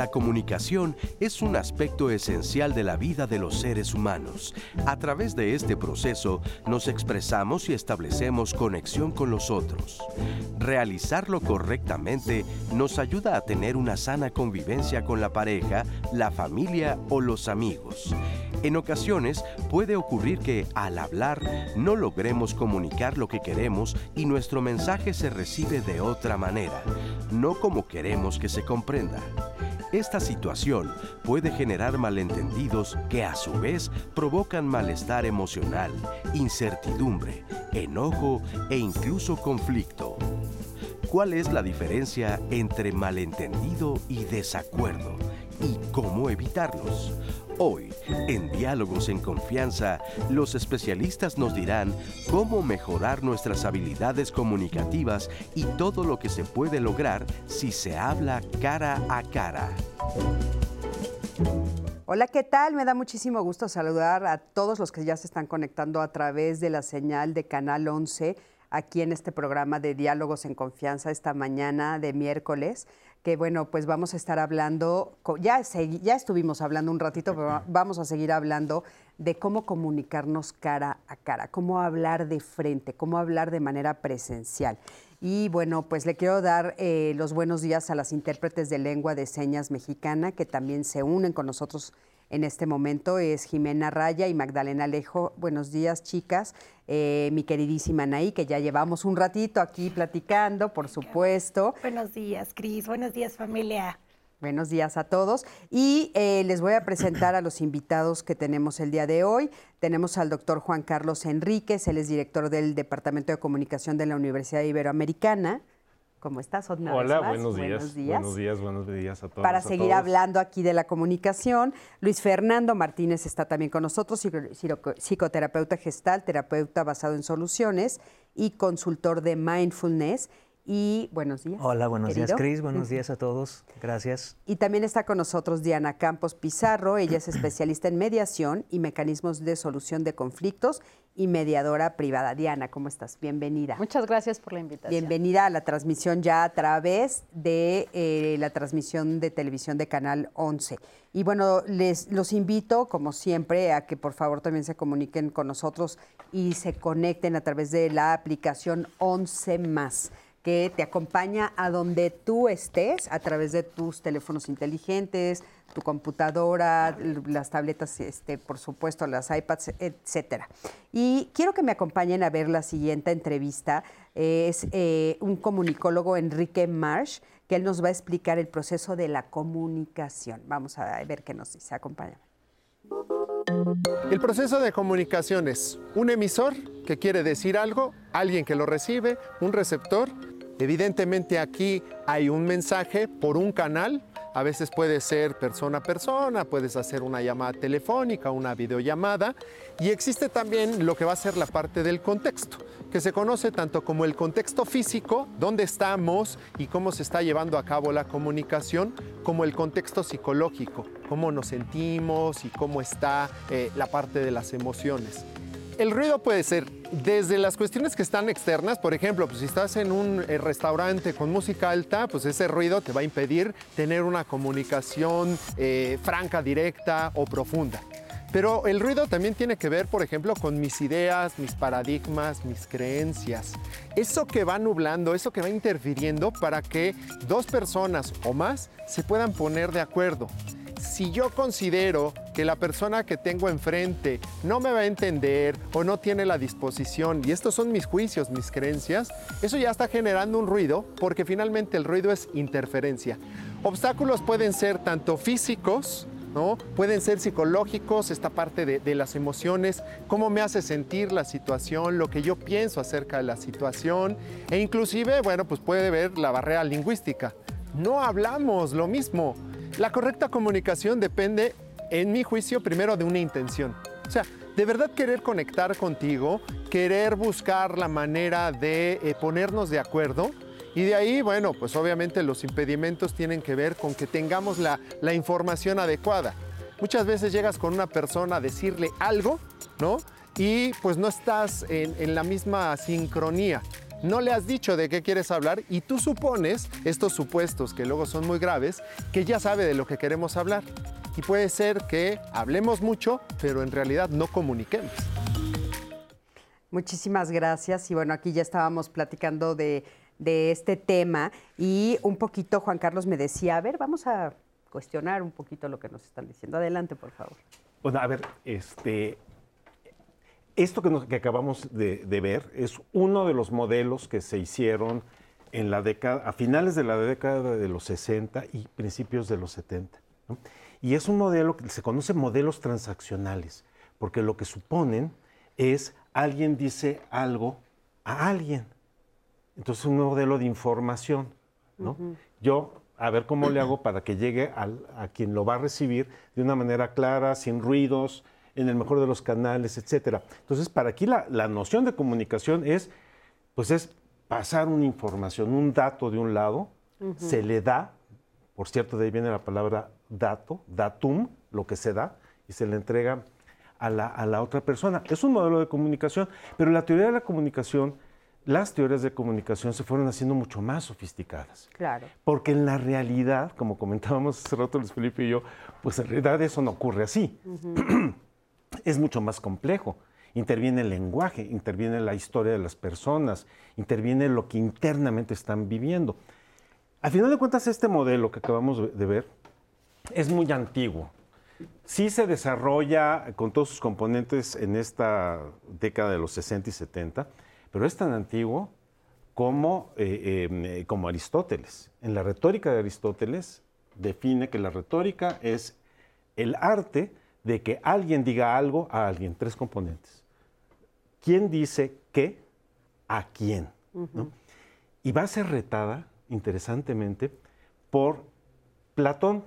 La comunicación es un aspecto esencial de la vida de los seres humanos. A través de este proceso nos expresamos y establecemos conexión con los otros. Realizarlo correctamente nos ayuda a tener una sana convivencia con la pareja, la familia o los amigos. En ocasiones puede ocurrir que al hablar no logremos comunicar lo que queremos y nuestro mensaje se recibe de otra manera, no como queremos que se comprenda. Esta situación puede generar malentendidos que a su vez provocan malestar emocional, incertidumbre, enojo e incluso conflicto. ¿Cuál es la diferencia entre malentendido y desacuerdo? ¿Y cómo evitarlos? Hoy, en Diálogos en Confianza, los especialistas nos dirán cómo mejorar nuestras habilidades comunicativas y todo lo que se puede lograr si se habla cara a cara. Hola, ¿qué tal? Me da muchísimo gusto saludar a todos los que ya se están conectando a través de la señal de Canal 11 aquí en este programa de Diálogos en Confianza esta mañana de miércoles que bueno, pues vamos a estar hablando, ya, ya estuvimos hablando un ratito, pero vamos a seguir hablando de cómo comunicarnos cara a cara, cómo hablar de frente, cómo hablar de manera presencial. Y bueno, pues le quiero dar eh, los buenos días a las intérpretes de lengua de señas mexicana que también se unen con nosotros en este momento es Jimena Raya y Magdalena Alejo. Buenos días, chicas. Eh, mi queridísima Anaí, que ya llevamos un ratito aquí platicando, por supuesto. Buenos días, Cris. Buenos días, familia. Buenos días a todos. Y eh, les voy a presentar a los invitados que tenemos el día de hoy. Tenemos al doctor Juan Carlos Enríquez, él es director del Departamento de Comunicación de la Universidad Iberoamericana. ¿Cómo estás, Hola, buenos días. buenos días. Buenos días, buenos días a todos. Para seguir hablando aquí de la comunicación, Luis Fernando Martínez está también con nosotros, psicoterapeuta gestal, terapeuta basado en soluciones y consultor de mindfulness y buenos días. Hola, buenos días, Cris. Buenos días a todos. Gracias. Y también está con nosotros Diana Campos Pizarro. Ella es especialista en mediación y mecanismos de solución de conflictos y mediadora privada. Diana, ¿cómo estás? Bienvenida. Muchas gracias por la invitación. Bienvenida a la transmisión ya a través de eh, la transmisión de televisión de Canal 11. Y bueno, les los invito, como siempre, a que por favor también se comuniquen con nosotros y se conecten a través de la aplicación 11 más que te acompaña a donde tú estés a través de tus teléfonos inteligentes, tu computadora, las tabletas, este, por supuesto, las iPads, etcétera. Y quiero que me acompañen a ver la siguiente entrevista. Es eh, un comunicólogo, Enrique Marsh, que él nos va a explicar el proceso de la comunicación. Vamos a ver qué nos dice. Acompáñame. El proceso de comunicación es un emisor que quiere decir algo, alguien que lo recibe, un receptor Evidentemente aquí hay un mensaje por un canal, a veces puede ser persona a persona, puedes hacer una llamada telefónica, una videollamada, y existe también lo que va a ser la parte del contexto, que se conoce tanto como el contexto físico, dónde estamos y cómo se está llevando a cabo la comunicación, como el contexto psicológico, cómo nos sentimos y cómo está eh, la parte de las emociones. El ruido puede ser desde las cuestiones que están externas, por ejemplo, pues si estás en un eh, restaurante con música alta, pues ese ruido te va a impedir tener una comunicación eh, franca, directa o profunda. Pero el ruido también tiene que ver, por ejemplo, con mis ideas, mis paradigmas, mis creencias. Eso que va nublando, eso que va interfiriendo para que dos personas o más se puedan poner de acuerdo si yo considero que la persona que tengo enfrente no me va a entender o no tiene la disposición, y estos son mis juicios, mis creencias, eso ya está generando un ruido porque finalmente el ruido es interferencia. Obstáculos pueden ser tanto físicos, ¿no? Pueden ser psicológicos, esta parte de, las emociones, cómo me hace sentir la situación, lo que yo pienso acerca de la situación, e inclusive, bueno, pues puede ver la barrera lingüística. No hablamos lo mismo. La correcta comunicación depende, en mi juicio, primero de una intención. O sea, de verdad querer conectar contigo, querer buscar la manera de eh, ponernos de acuerdo. Y de ahí, bueno, pues obviamente los impedimentos tienen que ver con que tengamos la, información adecuada. Muchas veces llegas con una persona a decirle algo, ¿no? Y pues no estás en, en la misma sincronía. No le has dicho de qué quieres hablar y tú supones, estos supuestos que luego son muy graves, que ya sabe de lo que queremos hablar. Y puede ser que hablemos mucho, pero en realidad no comuniquemos. Muchísimas gracias. Y bueno, aquí ya estábamos platicando de, de este tema y un poquito Juan Carlos me decía, a ver, vamos a cuestionar un poquito lo que nos están diciendo. Adelante, por favor. Bueno, a ver, este, esto que, acabamos de, ver es uno de los modelos que se hicieron en la década, a finales de la década de los 60 y principios de los 70. Y es un modelo que se conoce modelos transaccionales, porque lo que suponen es alguien dice algo a alguien. Entonces, un modelo de información. ¿no? Yo a ver cómo le hago para que llegue a quien lo va a recibir de una manera clara, sin ruidos, en el mejor de los canales, etcétera. Entonces, para aquí la, noción de comunicación es, pues es pasar una información, un dato de un lado, se le da, por cierto, de ahí viene la palabra dato, datum, lo que se da, y se le entrega a la, a la otra persona. Es un modelo de comunicación, pero la teoría de la comunicación las teorías de comunicación se fueron haciendo mucho más sofisticadas. Claro. Porque en la realidad, como comentábamos hace rato Luis Felipe y yo, pues en realidad eso no ocurre así. es mucho más complejo. Interviene el lenguaje, interviene la historia de las personas, interviene lo que internamente están viviendo. Al final de cuentas, este modelo que acabamos de ver es muy antiguo. Sí se desarrolla con todos sus componentes en esta década de los 60 y 70, pero es tan antiguo como, eh, eh, como Aristóteles. En la retórica de Aristóteles define que la retórica es el arte de que alguien diga algo a alguien, tres componentes. ¿Quién dice qué a quién? Y va a ser retada, interesantemente, por Platón,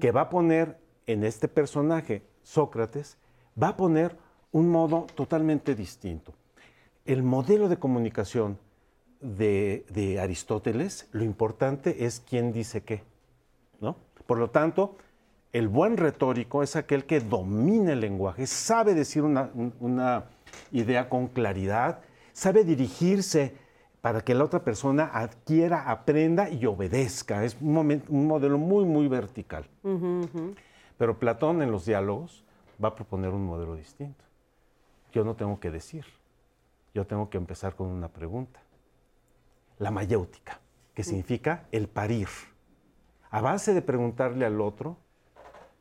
que va a poner en este personaje, Sócrates, va a poner un modo totalmente distinto el modelo de comunicación de, Aristóteles, lo importante es quién dice qué. ¿no? Por lo tanto, el buen retórico es aquel que domina el lenguaje, sabe decir una, idea con claridad, sabe dirigirse para que la otra persona adquiera, aprenda y obedezca. Es un, un modelo muy, muy vertical. Pero Platón en los diálogos va a proponer un modelo distinto. Yo no tengo que decir yo tengo que empezar con una pregunta. La mayéutica, que significa el parir. A base de preguntarle al otro,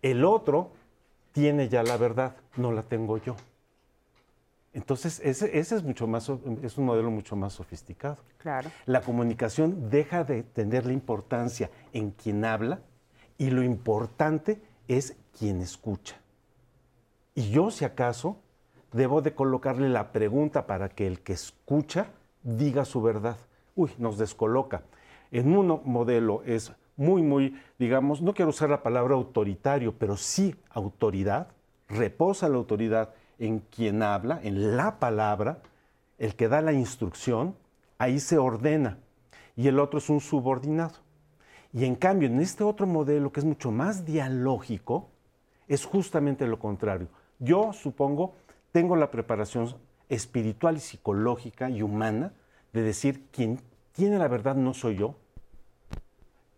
el otro tiene ya la verdad, no la tengo yo. Entonces, ese, es, mucho más, es un modelo mucho más sofisticado. Claro. La comunicación deja de tener la importancia en quien habla y lo importante es quien escucha. Y yo, si acaso, debo de colocarle la pregunta para que el que escucha diga su verdad. Uy, nos descoloca. En un modelo es muy, muy, digamos, no quiero usar la palabra autoritario, pero sí autoridad, reposa la autoridad en quien habla, en la palabra, el que da la instrucción, ahí se ordena, y el otro es un subordinado. Y en cambio, en este otro modelo, que es mucho más dialógico, es justamente lo contrario. Yo supongo tengo la preparación espiritual y psicológica y humana de decir, quien tiene la verdad no soy yo,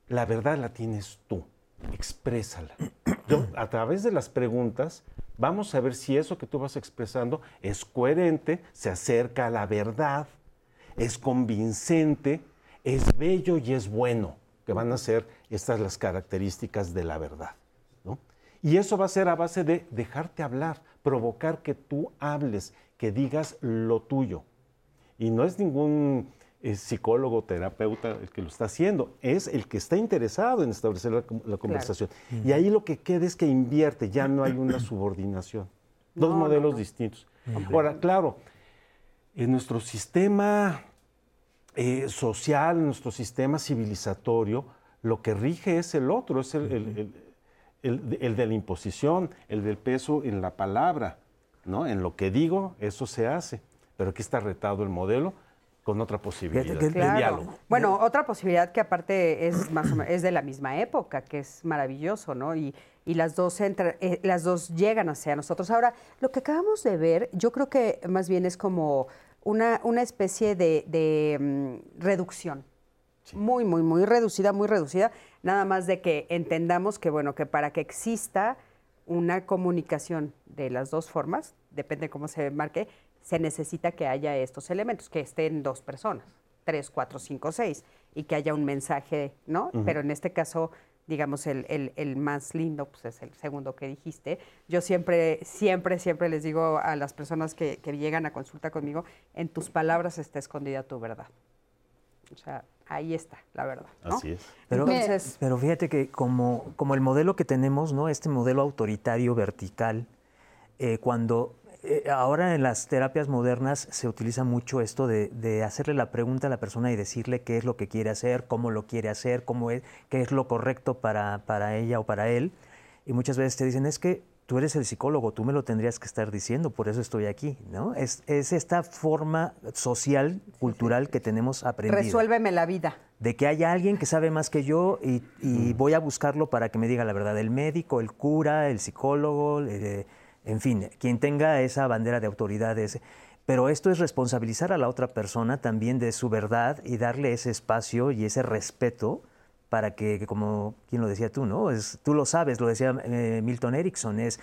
la verdad la tienes tú, exprésala. Yo, a través de las preguntas, vamos a ver si eso que tú vas expresando es coherente, se acerca a la verdad, es convincente, es bello y es bueno, que van a ser estas las características de la verdad. Y eso va a ser a base de dejarte hablar, provocar que tú hables, que digas lo tuyo. Y no es ningún eh, psicólogo, terapeuta el que lo está haciendo, es el que está interesado en establecer la, conversación. Y ahí lo que queda es que invierte, ya no hay una subordinación. Dos modelos distintos. Ahora, claro, en nuestro sistema eh, social, en nuestro sistema civilizatorio, lo que rige es el otro, es el el, de la imposición, el del peso en la palabra, ¿no? En lo que digo, eso se hace. Pero aquí está retado el modelo con otra posibilidad de diálogo. Bueno, otra posibilidad que aparte es más es de la misma época, que es maravilloso, ¿no? Y, las dos eh, las dos llegan hacia nosotros. Ahora, lo que acabamos de ver, yo creo que más bien es como una, una especie de, mm, reducción. Muy, muy, muy reducida, muy reducida. Nada más de que entendamos que, bueno, que para que exista una comunicación de las dos formas, depende cómo se marque, se necesita que haya estos elementos, que estén dos personas, tres, cuatro, cinco, seis, y que haya un mensaje, ¿no? Pero en este caso, digamos, el, el, más lindo, pues es el segundo que dijiste. Yo siempre, siempre, siempre les digo a las personas que, que llegan a consulta conmigo, en tus palabras está escondida tu verdad. O sea, ahí está, la verdad. Así es. Pero, pero fíjate que como, como el modelo que tenemos, ¿no? Este modelo autoritario vertical, eh, cuando eh, ahora en las terapias modernas se utiliza mucho esto de, hacerle la pregunta a la persona y decirle qué es lo que quiere hacer, cómo lo quiere hacer, cómo es, qué es lo correcto para, para ella o para él. Y muchas veces te dicen, es que tú eres el psicólogo, tú me lo tendrías que estar diciendo, por eso estoy aquí, ¿no? Es, es esta forma social, cultural que tenemos aprendido. Resuélveme la vida. De que haya alguien que sabe más que yo y, y voy a buscarlo para que me diga la verdad. El médico, el cura, el psicólogo, eh, en fin, quien tenga esa bandera de autoridad. Pero esto es responsabilizar a la otra persona también de su verdad y darle ese espacio y ese respeto para que, como quien lo decía tú, ¿no? Es, tú lo sabes, lo decía eh, Milton Erickson, es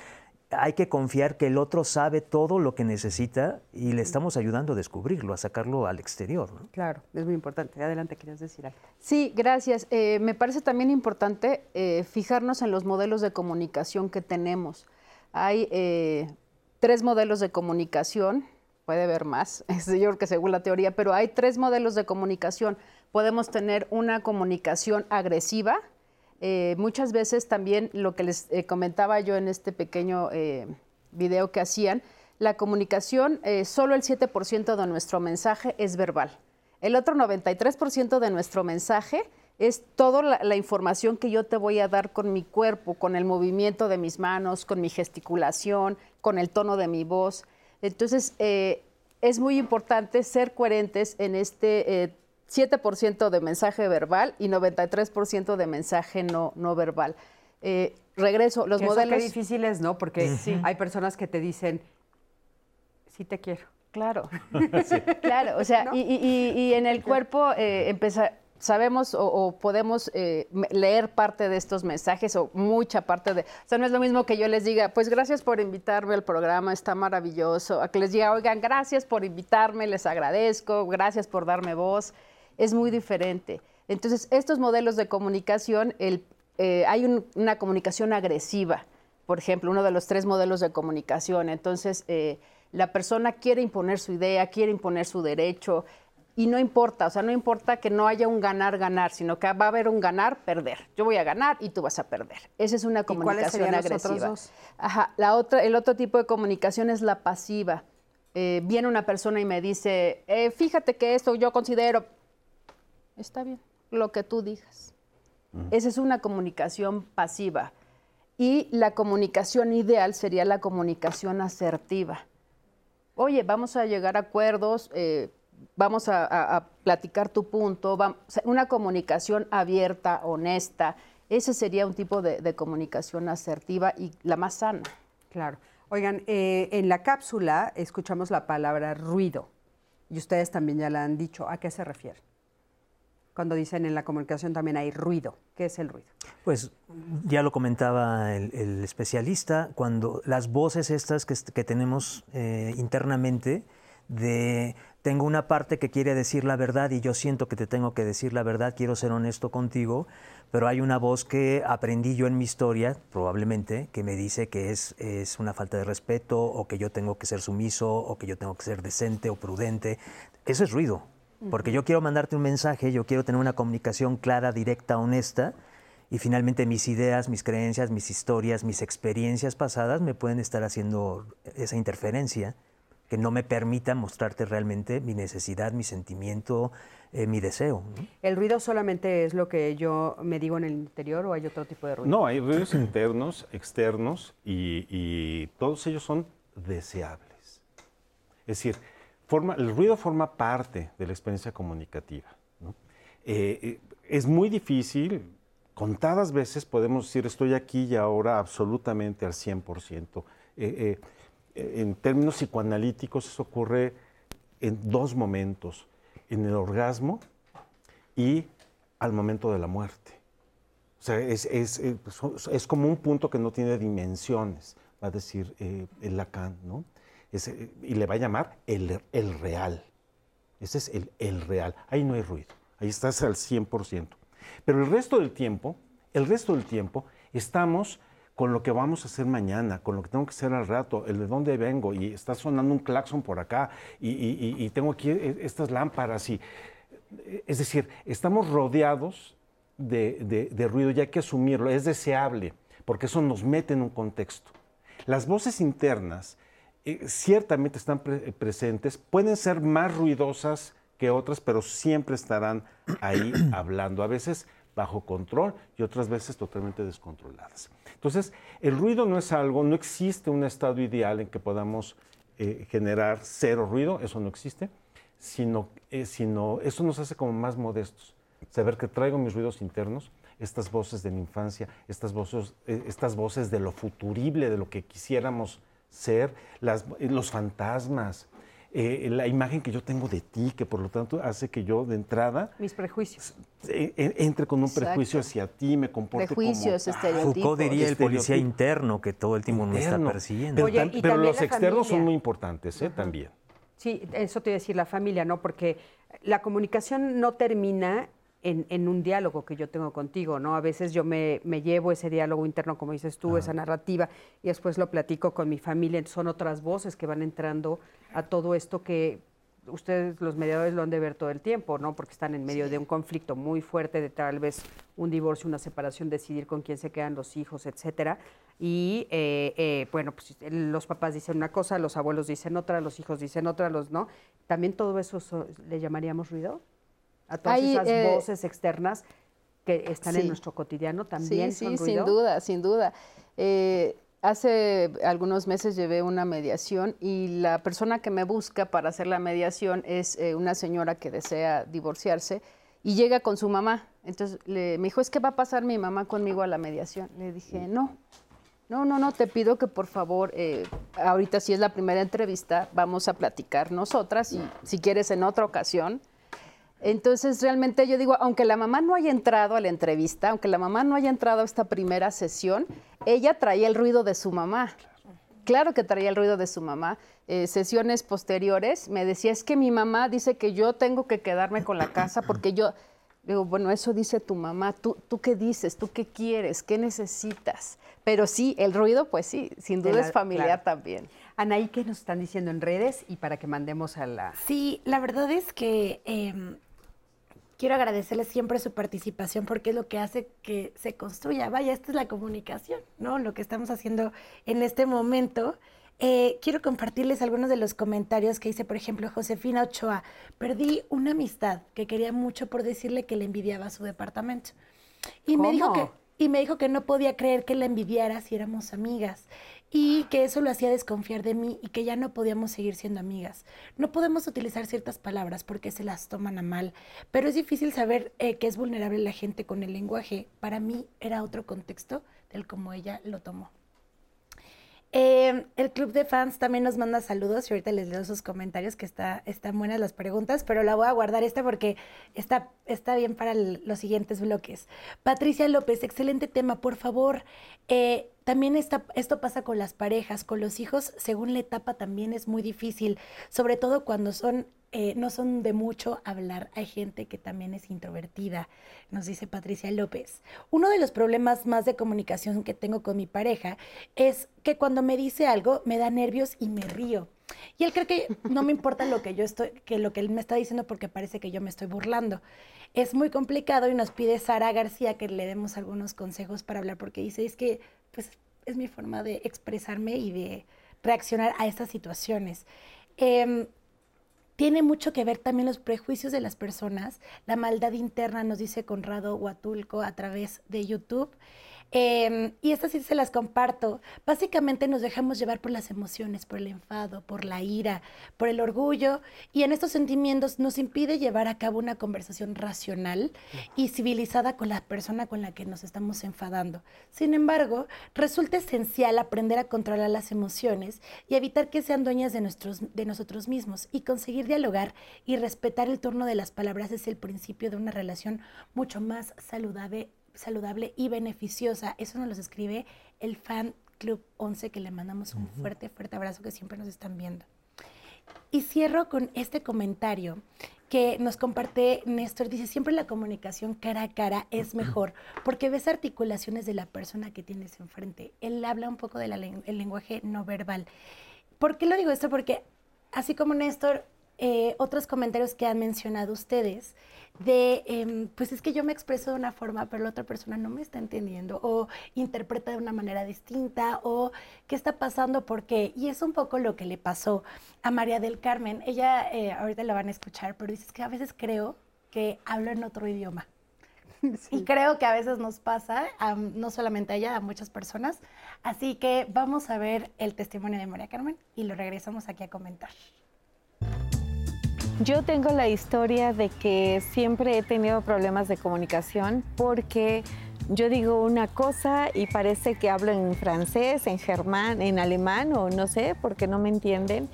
hay que confiar que el otro sabe todo lo que necesita y le estamos ayudando a descubrirlo, a sacarlo al exterior. ¿no? Claro, es muy importante. Adelante, querías decir algo. Sí, gracias. Eh, me parece también importante eh, fijarnos en los modelos de comunicación que tenemos. Hay tres modelos de comunicación, puede haber más, yo creo que según la teoría, pero hay tres modelos de comunicación podemos tener una comunicación agresiva. Eh, muchas veces también lo que les eh, comentaba yo en este pequeño eh, video que hacían, la comunicación, solo el 7% de nuestro mensaje es verbal. El otro 93% de nuestro mensaje es toda la, información que yo te voy a dar con mi cuerpo, con el movimiento de mis manos, con mi gesticulación, con el tono de mi voz. Entonces, es muy importante ser coherentes en este 7% de mensaje verbal y 93% de mensaje no, no verbal. Eh, regreso, los modelos... Qué difícil es, ¿no? Porque hay personas que te dicen, sí te quiero. Claro, claro, o sea, y, en el cuerpo eh, sabemos o, podemos eh, leer parte de estos mensajes o mucha parte de... O sea, no es lo mismo que yo les diga, pues gracias por invitarme al programa, está maravilloso, a que les diga, oigan, gracias por invitarme, les agradezco, gracias por darme voz es muy diferente. Entonces, estos modelos de comunicación, eh, hay una comunicación agresiva, por ejemplo, uno de los tres modelos de comunicación. Entonces, eh, la persona quiere imponer su idea, quiere imponer su derecho, y no importa, o sea, no importa que no haya un ganar-ganar, sino que va a haber un ganar-perder. Yo voy a ganar y tú vas a perder. Esa es una comunicación agresiva. Ajá, la otra, el otro tipo de comunicación es la pasiva. Eh, viene una persona y me dice, fíjate que esto yo considero, está bien, lo que tú digas. Esa es una comunicación pasiva. Y la comunicación ideal sería la comunicación asertiva. Oye, vamos a llegar a acuerdos, eh, vamos a, platicar tu punto, una comunicación abierta, honesta. Ese sería un tipo de, comunicación asertiva y la más sana. Claro. Oigan, eh, en la cápsula escuchamos la palabra ruido y ustedes también ya la han dicho. ¿A qué se refiere? cuando dicen en la comunicación también hay ruido. ¿Qué es el ruido? Pues ya lo comentaba el, especialista, cuando las voces estas que, tenemos eh, internamente, de tengo una parte que quiere decir la verdad y yo siento que te tengo que decir la verdad, quiero ser honesto contigo, pero hay una voz que aprendí yo en mi historia, probablemente, que me dice que es, es una falta de respeto o que yo tengo que ser sumiso o que yo tengo que ser decente o prudente. Eso es ruido, porque yo quiero mandarte un mensaje, yo quiero tener una comunicación clara, directa, honesta, y finalmente mis ideas, mis creencias, mis historias, mis experiencias pasadas me pueden estar haciendo esa interferencia que no me permita mostrarte realmente mi necesidad, mi sentimiento, eh, mi deseo. ¿El ruido solamente es lo que yo me digo en el interior o hay otro tipo de ruido? No, hay ruidos internos, externos y, y todos ellos son deseables. Es decir, el ruido forma parte de la experiencia comunicativa. Eh, eh, es muy difícil, contadas veces podemos decir estoy aquí y ahora absolutamente al 100%. Eh, en términos psicoanalíticos eso ocurre en dos momentos, en el orgasmo y al momento de la muerte. O sea, es, es, eh, es como un punto que no tiene dimensiones, va a decir eh, Lacan, ¿no? Eh, y le va a llamar el, el real. Ese es el, el, real. Ahí no hay ruido. Ahí estás al 100%. Pero el resto del tiempo, el resto del tiempo, estamos con lo que vamos a hacer mañana, con lo que tengo que hacer al rato, el de dónde vengo, y está sonando un claxon por acá, y, tengo aquí e, estas lámparas, y es decir, estamos rodeados de, ruido y hay que asumirlo, es deseable, porque eso nos mete en un contexto. Las voces internas eh, ciertamente están presentes, pueden ser más ruidosas que otras, pero siempre estarán ahí hablando. A veces bajo control y otras veces totalmente descontroladas. Entonces, el ruido no es algo, no existe un estado ideal en que podamos eh, generar cero ruido, eso no existe, sino, eh, sino eso nos hace como más modestos. Saber que traigo mis ruidos internos, estas voces de mi infancia, estas voces, eh, estas voces de lo futurible, de lo que quisiéramos ser, las, los fantasmas, eh, la imagen que yo tengo de ti, que por lo tanto hace que yo de entrada... Mis prejuicios. entre con un prejuicio hacia ti, me comporte prejuicios, como... estereotipos. Foucault diría el policía interno que todo el tiempo nos está persiguiendo. Pero, los externos son muy importantes, ¿eh? También. Sí, eso te iba a decir la familia, ¿no? Porque la comunicación no termina en, un diálogo que yo tengo contigo, ¿no? A veces yo me, llevo ese diálogo interno, como dices tú, esa narrativa, y después lo platico con mi familia. Son otras voces que van entrando a todo esto que ustedes, los mediadores, lo han de ver todo el tiempo, ¿no? Porque están en medio de un conflicto muy fuerte, de tal vez un divorcio, una separación, decidir con quién se quedan los hijos, etcétera. Y eh, eh, bueno, pues los papás dicen una cosa, los abuelos dicen otra, los hijos dicen otra, los no. También todo eso le llamaríamos ruido a todas esas eh, voces externas que están en nuestro cotidiano también. Sí, sí, sin duda, sin duda. Eh, hace algunos meses llevé una mediación y la persona que me busca para hacer la mediación es eh, una señora que desea divorciarse y llega con su mamá. Entonces le, me dijo, es que va a pasar mi mamá conmigo a la mediación. Le dije, no, no, no, no, te pido que por favor, ahorita si es la primera entrevista, vamos a platicar nosotras y si quieres en otra ocasión entonces, realmente yo digo, aunque la mamá no haya entrado a la entrevista, aunque la mamá no haya entrado a esta primera sesión, ella traía el ruido de su mamá. Claro que traía el ruido de su mamá. Eh, sesiones posteriores me decía, es que mi mamá dice que yo tengo que quedarme con la casa porque yo... Digo, bueno, eso dice tu mamá. ¿Tú, ¿Tú qué dices? ¿Tú qué quieres? ¿Qué necesitas? Pero sí, el ruido, pues sí, sin duda es familiar también. Anaí, ¿qué nos están diciendo en redes y para que mandemos a la... Sí, la verdad es que em, quiero agradecerles siempre su participación porque es lo que hace que se construya. Vaya, esta es la comunicación, ¿no? Lo que estamos haciendo en este momento. Eh, quiero compartirles algunos de los comentarios que hice, por ejemplo, Josefina Ochoa. Perdí una amistad que quería mucho por decirle que le envidiaba su departamento. Y me dijo que y me dijo que no podía creer que la envidiara si éramos amigas y que eso lo hacía desconfiar de mí y que ya no podíamos seguir siendo amigas. No podemos utilizar ciertas palabras porque se las toman a mal, pero es difícil saber eh, que es vulnerable la gente con el lenguaje. Para mí era otro contexto del cómo ella lo tomó. Eh, el club de fans también nos manda saludos y ahorita les leo sus comentarios, que está, están buenas las preguntas, pero la voy a guardar esta porque está, está bien para los siguientes bloques. Patricia López, excelente tema, por favor. Eh, también está, esto pasa con las parejas, con los hijos, según la etapa también es muy difícil, sobre todo cuando son eh, no son de mucho hablar. Hay gente que también es introvertida, nos dice Patricia López. Uno de los problemas más de comunicación que tengo con mi pareja es que cuando me dice algo me da nervios y me río. Y él cree que no me importa lo que yo estoy, que lo que él me está diciendo porque parece que yo me estoy burlando. Es muy complicado y nos pide Sara García que le demos algunos consejos para hablar porque dice es que pues es mi forma de expresarme y de reaccionar a estas situaciones. Eh, tiene mucho que ver también los prejuicios de las personas, la maldad interna, nos dice Conrado Huatulco a través de YouTube. Em, y estas sí se las comparto. Básicamente nos dejamos llevar por las emociones, por el enfado, por la ira, por el orgullo, y en estos sentimientos nos impide llevar a cabo una conversación racional y civilizada con la persona con la que nos estamos enfadando. Sin embargo, resulta esencial aprender a controlar las emociones y evitar que sean dueñas de, de nosotros mismos y conseguir dialogar y respetar el turno de las palabras es el principio de una relación mucho más saludable saludable y beneficiosa. Eso nos lo escribe el fan Club 11, que le mandamos un fuerte, fuerte abrazo, que siempre nos están viendo. Y cierro con este comentario que nos comparte Néstor. Dice, siempre la comunicación cara a cara es mejor porque ves articulaciones de la persona que tienes enfrente. Él habla un poco del lenguaje no verbal. ¿Por qué lo digo esto? Porque así como Néstor, eh, otros comentarios que han mencionado ustedes, de, em, pues es que yo me expreso de una forma, pero la otra persona no me está entendiendo o interpreta de una manera distinta o qué está pasando, por qué. Y es un poco lo que le pasó a María del Carmen. Ella, eh, ahorita la van a escuchar, pero dice que a veces creo que hablo en otro idioma. Y creo que a veces nos pasa, no solamente a ella, a muchas personas. Así que vamos a ver el testimonio de María Carmen y lo regresamos aquí a comentar. Yo tengo la historia de que siempre he tenido problemas de comunicación porque yo digo una cosa y parece que hablo en francés, en germán, en alemán o no sé, porque no me entienden.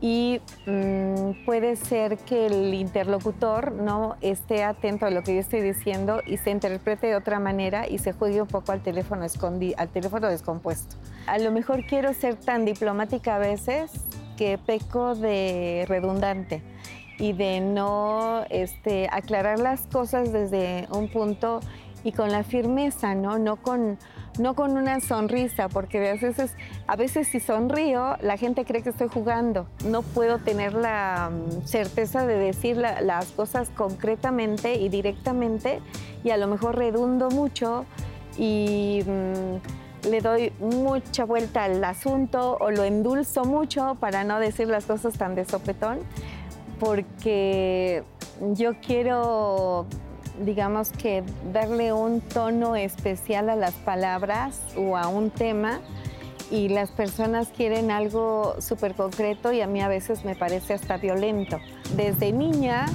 Y mm, puede ser que el interlocutor no esté atento a lo que yo estoy diciendo y se interprete de otra manera y se juegue un poco al teléfono, al teléfono descompuesto. A lo mejor quiero ser tan diplomática a veces que peco de redundante y de no este, aclarar las cosas desde un punto y con la firmeza, ¿no? No con, no con una sonrisa, porque a veces, a veces si sonrío, la gente cree que estoy jugando. No puedo tener la mm, certeza de decir las cosas concretamente y directamente y a lo mejor redundo mucho y mm, le doy mucha vuelta al asunto o lo endulzo mucho para no decir las cosas tan de sopetón porque yo quiero, digamos que, darle un tono especial a las palabras o a un tema y las personas quieren algo súper concreto y a mí a veces me parece hasta violento. Desde niña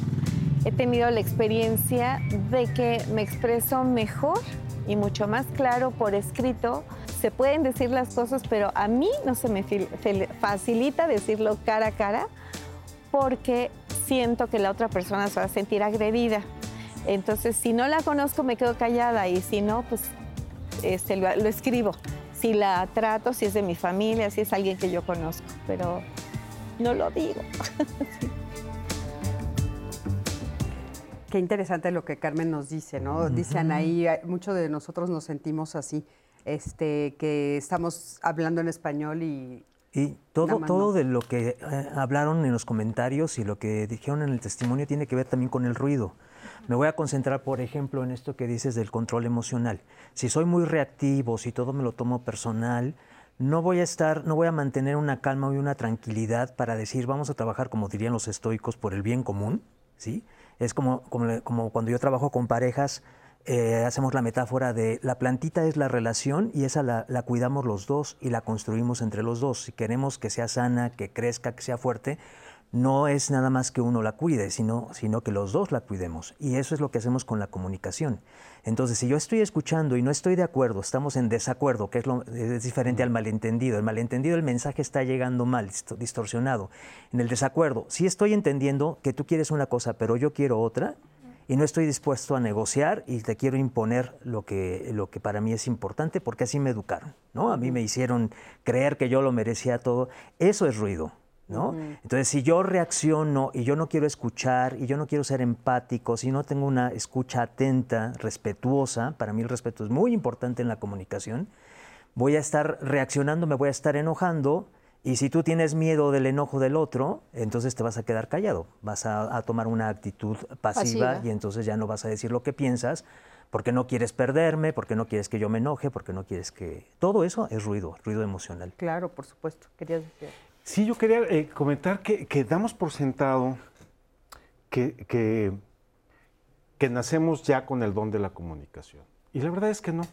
he tenido la experiencia de que me expreso mejor y mucho más claro por escrito. Se pueden decir las cosas, pero a mí no se me facilita decirlo cara a cara porque siento que la otra persona se va a sentir agredida. Entonces, si no la conozco, me quedo callada y si no, pues este, lo, escribo. Si la trato, si es de mi familia, si es alguien que yo conozco, pero no lo digo. Qué interesante lo que Carmen nos dice, ¿no? Dicen ahí, muchos de nosotros nos sentimos así, este, que estamos hablando en español y y todo, todo de lo que eh, hablaron en los comentarios y lo que dijeron en el testimonio tiene que ver también con el ruido. Me voy a concentrar, por ejemplo, en esto que dices del control emocional. Si soy muy reactivo, si todo me lo tomo personal, no voy a estar, no voy a mantener una calma y una tranquilidad para decir vamos a trabajar, como dirían los estoicos, por el bien común. ¿sí? Es como, como, como cuando yo trabajo con parejas, eh, hacemos la metáfora de la plantita es la relación y esa la, cuidamos los dos y la construimos entre los dos. Si queremos que sea sana, que crezca, que sea fuerte, no es nada más que uno la cuide, sino, sino que los dos la cuidemos. Y eso es lo que hacemos con la comunicación. Entonces, si yo estoy escuchando y no estoy de acuerdo, estamos en desacuerdo, que es, lo, es diferente al malentendido. El malentendido, el mensaje está llegando mal, distorsionado. En el desacuerdo, si estoy entendiendo que tú quieres una cosa, pero yo quiero otra, y no estoy dispuesto a negociar y te quiero imponer lo que, lo que para mí es importante porque así me educaron, ¿no? A mí me hicieron creer que yo lo merecía todo. Eso es ruido, ¿no? Entonces, si yo reacciono y yo no quiero escuchar y yo no quiero ser empático, si no tengo una escucha atenta, respetuosa, para mí el respeto es muy importante en la comunicación, voy a estar reaccionando, me voy a estar enojando, y si tú tienes miedo del enojo del otro, entonces te vas a quedar callado, vas a, tomar una actitud pasiva, y entonces ya no vas a decir lo que piensas, porque no quieres perderme, porque no quieres que yo me enoje, porque no quieres que... Todo eso es ruido, ruido emocional. Claro, por supuesto. Querías decir. Sí, yo quería eh, comentar que, damos por sentado que, que nacemos ya con el don de la comunicación. Y la verdad es que no.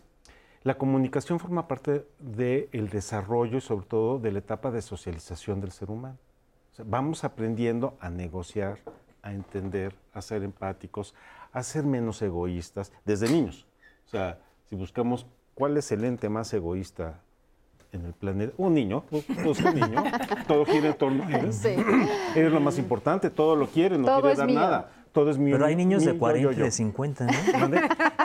La comunicación forma parte del desarrollo y sobre todo de la etapa de socialización del ser humano. vamos aprendiendo a negociar, a entender, a ser empáticos, a ser menos egoístas desde niños. O sea, si buscamos cuál es el ente más egoísta en el planeta, un niño, pues, pues un niño, todo gira en torno a él. Sí. Eres lo más importante, todo lo quiere, no quiere dar nada todo es mío. Pero hay niños de 40 y de 50, ¿no?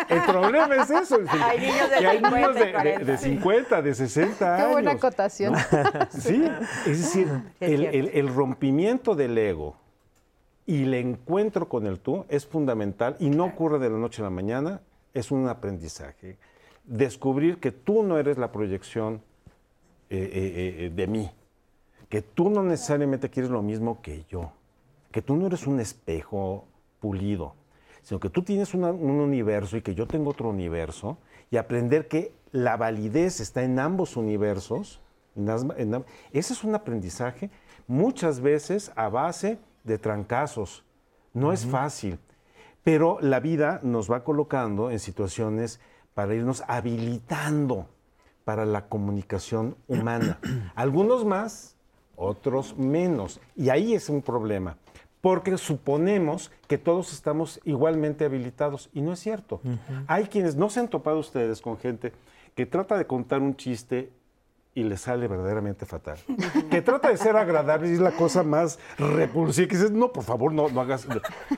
El problema es eso. hay niños de, hay 50, niños de, de, 50, de 60 años. Qué buena acotación. Sí, es decir, el, el, rompimiento del ego y el encuentro con el tú es fundamental y no ocurre de la noche a la mañana, es un aprendizaje. Descubrir que tú no eres la proyección eh, eh, eh, de mí, que tú no necesariamente quieres lo mismo que yo, que tú no eres un espejo pulido, sino que tú tienes un universo y que yo tengo otro universo, y aprender que la validez está en ambos universos. ese es un aprendizaje muchas veces a base de trancazos. No es fácil, pero la vida nos va colocando en situaciones para irnos habilitando para la comunicación humana. Algunos más, otros menos. Y ahí es un problema porque suponemos que todos estamos igualmente habilitados y no es cierto. Hay quienes no se han topado ustedes con gente que trata de contar un chiste y le sale verdaderamente fatal. que trata de ser agradable y es la cosa más repulsiva. Que dices, no, por favor, no, no hagas.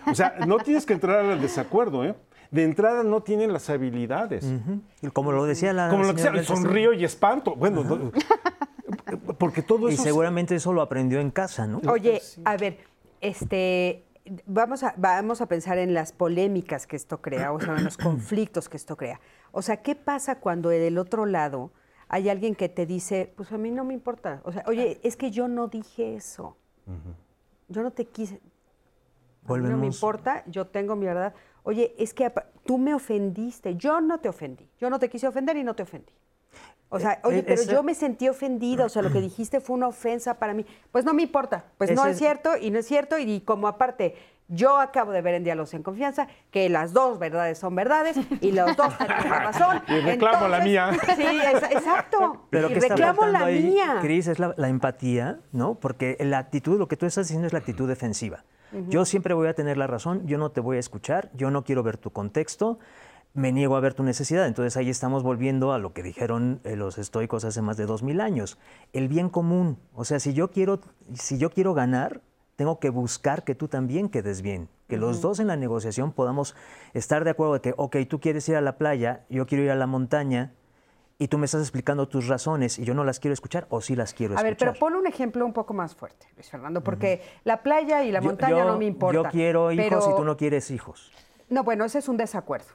O sea, no tienes que entrar al desacuerdo, ¿eh? De entrada no tienen las habilidades. Como lo decía la. Como lo decía, sonrío y espanto. Bueno, porque todo eso. Y seguramente eso lo aprendió en casa, ¿no? Oye, a ver este, vamos a, vamos a pensar en las polémicas que esto crea, o sea, en los conflictos que esto crea. O sea, ¿qué pasa cuando del otro lado hay alguien que te dice, pues a mí no me importa? O sea, oye, es que yo no dije eso. Yo no te quise. no me importa, yo tengo mi verdad. Oye, es que tú me ofendiste, yo no te ofendí. Yo no te quise ofender y no te ofendí. O sea, oye, pero yo me sentí ofendida, o sea, lo que dijiste fue una ofensa para mí. Pues no me importa, pues no es cierto y no es cierto, y como aparte yo acabo de ver en Diálogos en Confianza que las dos verdades son verdades y los dos tienen razón. Y reclamo la mía. Sí, exacto. Pero y reclamo la mía. Cris, es la, empatía, ¿no? Porque la actitud, lo que tú estás diciendo es la actitud defensiva. Yo siempre voy a tener la razón, yo no te voy a escuchar, yo no quiero ver tu contexto, me niego a ver tu necesidad. Entonces ahí estamos volviendo a lo que dijeron eh, los estoicos hace más de dos mil años. El bien común. O sea, si yo quiero, si yo quiero ganar, tengo que buscar que tú también quedes bien. Que los dos en la negociación podamos estar de acuerdo de que, ok, tú quieres ir a la playa, yo quiero ir a la montaña, y tú me estás explicando tus razones y yo no las quiero escuchar o sí las quiero escuchar. A ver, pero pon un ejemplo un poco más fuerte, Luis Fernando, porque la playa y la montaña no me importa. Yo quiero hijos y tú no quieres hijos. No, bueno, ese es un desacuerdo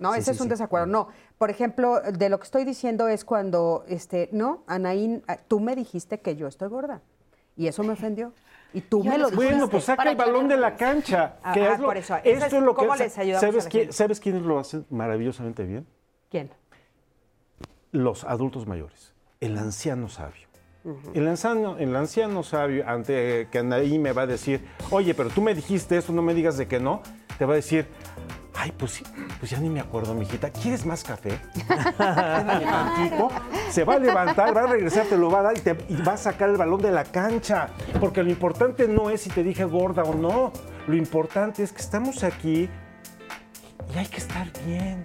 no, ese es un desacuerdo. No, por ejemplo, de lo que estoy diciendo es cuando, este, no, Anaín, ah, tú me dijiste que yo estoy gorda y eso me ofendió. Y tú me lo dijiste. Bueno, pues saca el balón de la cancha. Ah, ah por eso. Esto es, lo que les ¿sabes, quién, ¿Sabes quiénes lo hacen maravillosamente bien? ¿Quién? Los adultos mayores. El anciano sabio. el, anciano, el anciano sabio, ante que Anaí me va a decir, oye, pero tú me dijiste eso, no me digas de que no, te va a decir, Ay, pues, pues ya ni me acuerdo, mijita. ¿Quieres más café? Se va a levantar, va a regresar, te lo va a dar y, te, va a sacar el balón de la cancha. Porque lo importante no es si te dije gorda o no. Lo importante es que estamos aquí y hay que estar bien.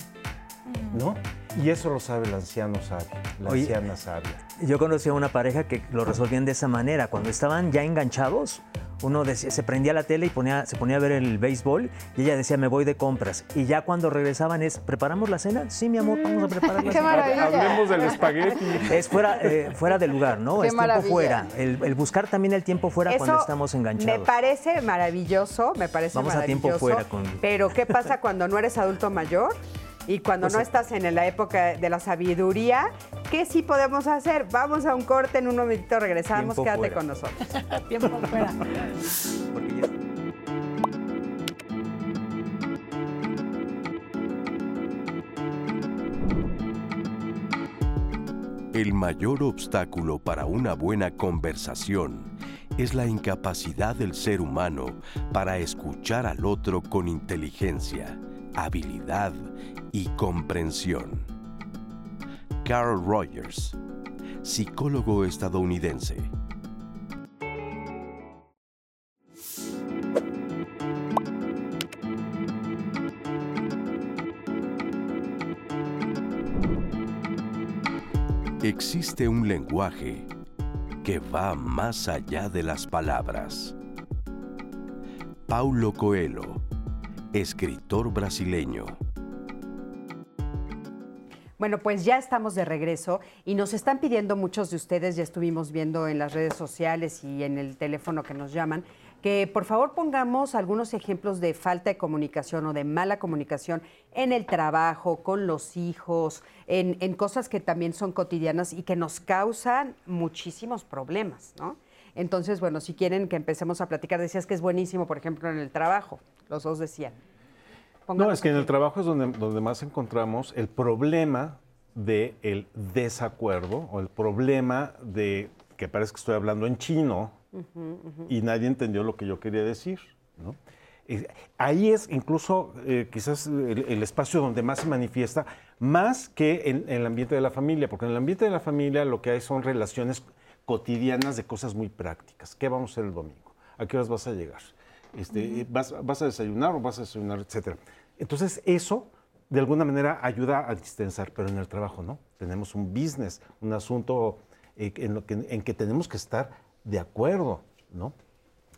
¿No? Y eso lo sabe el anciano sabio, la anciana sabia. Yo conocí a una pareja que lo resolvían de esa manera. Cuando estaban ya enganchados, uno se prendía la tele y ponía, se ponía a ver el béisbol y ella decía, me voy de compras. Y ya cuando regresaban es, ¿preparamos la cena? Sí, mi amor, vamos a preparar la Qué cena. Hablemos del espagueti. Es fuera, eh, fuera de lugar, ¿no? Qué es tiempo fuera. El, buscar también el tiempo fuera cuando estamos enganchados. Me parece maravilloso, me parece vamos maravilloso. a tiempo fuera con... Pero ¿qué pasa cuando no eres adulto mayor? Y cuando no estás en la época de la sabiduría, ¿qué sí podemos hacer? Vamos a un corte, en un momentito regresamos, quédate con nosotros. Tiempo fuera. El mayor obstáculo para una buena conversación es la incapacidad del ser humano para escuchar al otro con inteligencia, habilidad y comprensión. Carl Rogers, psicólogo estadounidense. Existe un lenguaje que va más allá de las palabras. Paulo Coelho, escritor brasileño. Bueno, pues ya estamos de regreso y nos están pidiendo muchos de ustedes, ya estuvimos viendo en las redes sociales y en el teléfono que nos llaman, que por favor pongamos algunos ejemplos de falta de comunicación o de mala comunicación en el trabajo, con los hijos, en, en cosas que también son cotidianas y que nos causan muchísimos problemas, ¿no? Entonces, bueno, si quieren que empecemos a platicar, decías que es buenísimo, por ejemplo, en el trabajo, los dos decían. No, es que en el trabajo es donde, donde más encontramos el problema del desacuerdo o el problema de que parece que estoy hablando en chino y nadie entendió lo que yo quería decir. ¿no? Eh, Ahí es incluso eh, quizás el, el espacio donde más se manifiesta, más que en, en el ambiente de la familia, porque en el ambiente de la familia lo que hay son relaciones cotidianas de cosas muy prácticas. ¿Qué vamos a hacer el domingo? ¿A qué horas vas a llegar? Este, ¿vas, ¿Vas a desayunar o vas a desayunar, etcétera? Entonces, eso de alguna manera ayuda a distensar, pero en el trabajo no. Tenemos un business, un asunto eh, en, lo que, en que tenemos que estar de acuerdo, ¿no?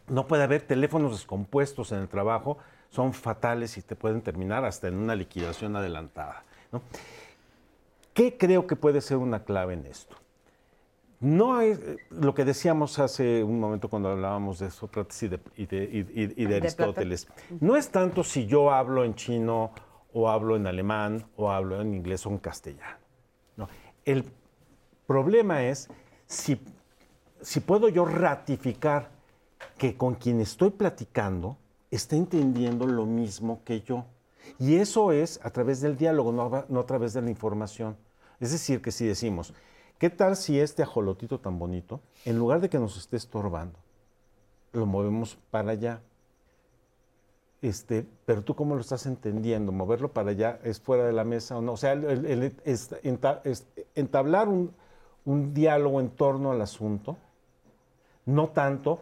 No puede haber teléfonos descompuestos en el trabajo, son fatales y te pueden terminar hasta en una liquidación adelantada. ¿no? ¿Qué creo que puede ser una clave en esto? No es lo que decíamos hace un momento cuando hablábamos de Sócrates y de, y de- y- y- y de Aristóteles. No es tanto si yo hablo en chino o hablo en alemán o hablo en inglés o en castellano. No. El problema es si, si puedo yo ratificar que con quien estoy platicando está entendiendo lo mismo que yo. Y eso es a través del diálogo, no a, no a través de la información. Es decir, que si decimos, ¿qué tal si este ajolotito tan bonito, en lugar de que nos esté estorbando, lo movemos para allá? Este, pero tú cómo lo estás entendiendo, moverlo para allá es fuera de la mesa o no. O sea, entablar un, diálogo en torno al asunto, no tanto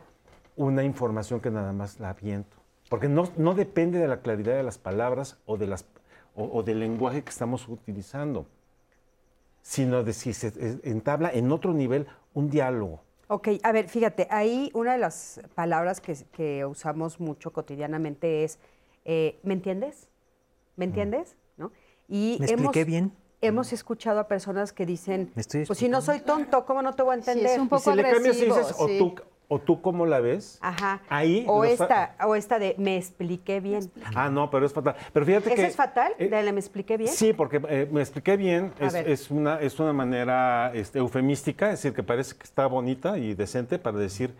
una información que nada más la aviento. Porque no, depende de la claridad de las palabras o, de o del lenguaje que estamos utilizando, sino de si se eh, entabla en otro nivel un diálogo. Ok, a ver, fíjate, ahí una de las palabras que, que usamos mucho cotidianamente es, eh, ¿me entiendes? ¿Me entiendes? ¿No? Y ¿Me expliqué bien? Hemos escuchado a personas que dicen, Me estoy pues si no soy tonto, ¿cómo no te voy a entender? es un Y poco si le cambias y dices, o, tú, o tú cómo la ves, Ajá. ahí... o esta, o esta de me expliqué bien. Ah, no, pero es fatal. Pero fíjate ¿Esa que... es fatal? eh, ¿De la me expliqué bien? Sí, porque eh, me expliqué bien, es una, es una manera este, eufemística, es decir, que parece que está bonita y decente para decir,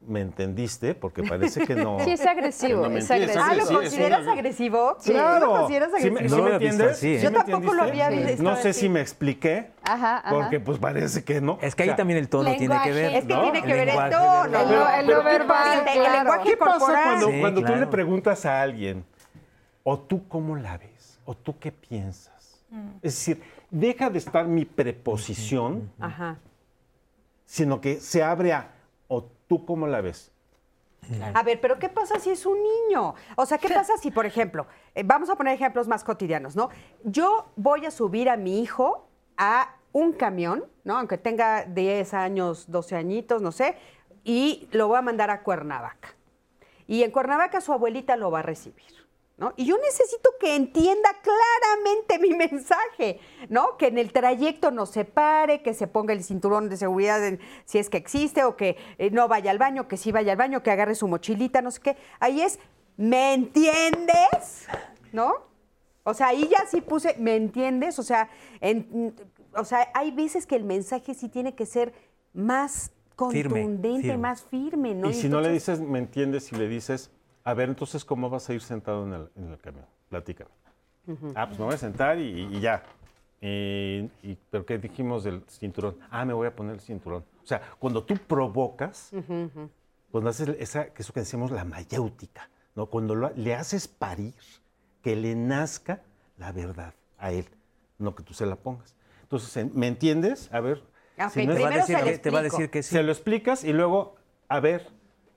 me entendiste, porque parece que no. Sí, es agresivo, no es entiendes. Ah, ¿lo Sí, consideras agresivo? ¿Tú lo Claro. consideras ¿Sí me, agresivo? sí No me lo entiendes? así, ¿eh? ¿Sí Yo me tampoco lo había visto No sé así. si me expliqué, Ajá, ajá. porque pues parece que no. Es que ahí O sea, también el tono tiene que ver. Es que ¿no? tiene que El ver el tono. verbal. El lo- lo verbal, El claro. lenguaje ¿Qué pasa corporal. cuando, Sí, cuando tú le preguntas a alguien, o tú cómo la ves, o tú qué piensas? Es decir, deja de estar mi preposición, Ajá. sino que se abre a, tú cómo la ves. A ver, pero ¿qué pasa si es un niño? O sea, ¿qué pasa si, por ejemplo, eh, vamos a poner ejemplos más cotidianos, ¿no? Yo voy a subir a mi hijo a un camión, ¿no? Aunque tenga 10 años, 12 añitos, no sé, y lo voy a mandar a Cuernavaca. Y en Cuernavaca su abuelita lo va a recibir. ¿No? Y yo necesito que entienda claramente mi mensaje, ¿no? Que en el trayecto no se pare, que se ponga el cinturón de seguridad en- si es que existe, o que eh, no vaya al baño, que sí vaya al baño, que agarre su mochilita, no sé qué. Ahí es, ¿me entiendes? ¿No? O sea, ahí ya sí puse, ¿me entiendes? O sea, en- o sea, hay veces que el mensaje sí tiene que ser más contundente, firme. más firme, ¿no? y si no le dices, me entiendes, si le dices, a ver, entonces, ¿cómo vas a ir sentado en el, en el camión? Platícame. Ah, pues me voy a sentar y, y ya. Y- y- ¿Pero qué dijimos del cinturón? Ah, me voy a poner el cinturón. O sea, cuando tú provocas, cuando haces esa, eso que decimos la mayéutica, ¿no? Cuando lo- le haces parir, que le nazca la verdad a él, no que tú se la pongas. Entonces, ¿me entiendes? A ver. Ok, si no va a decir te va a decir que sí. Se lo explicas y luego, a ver,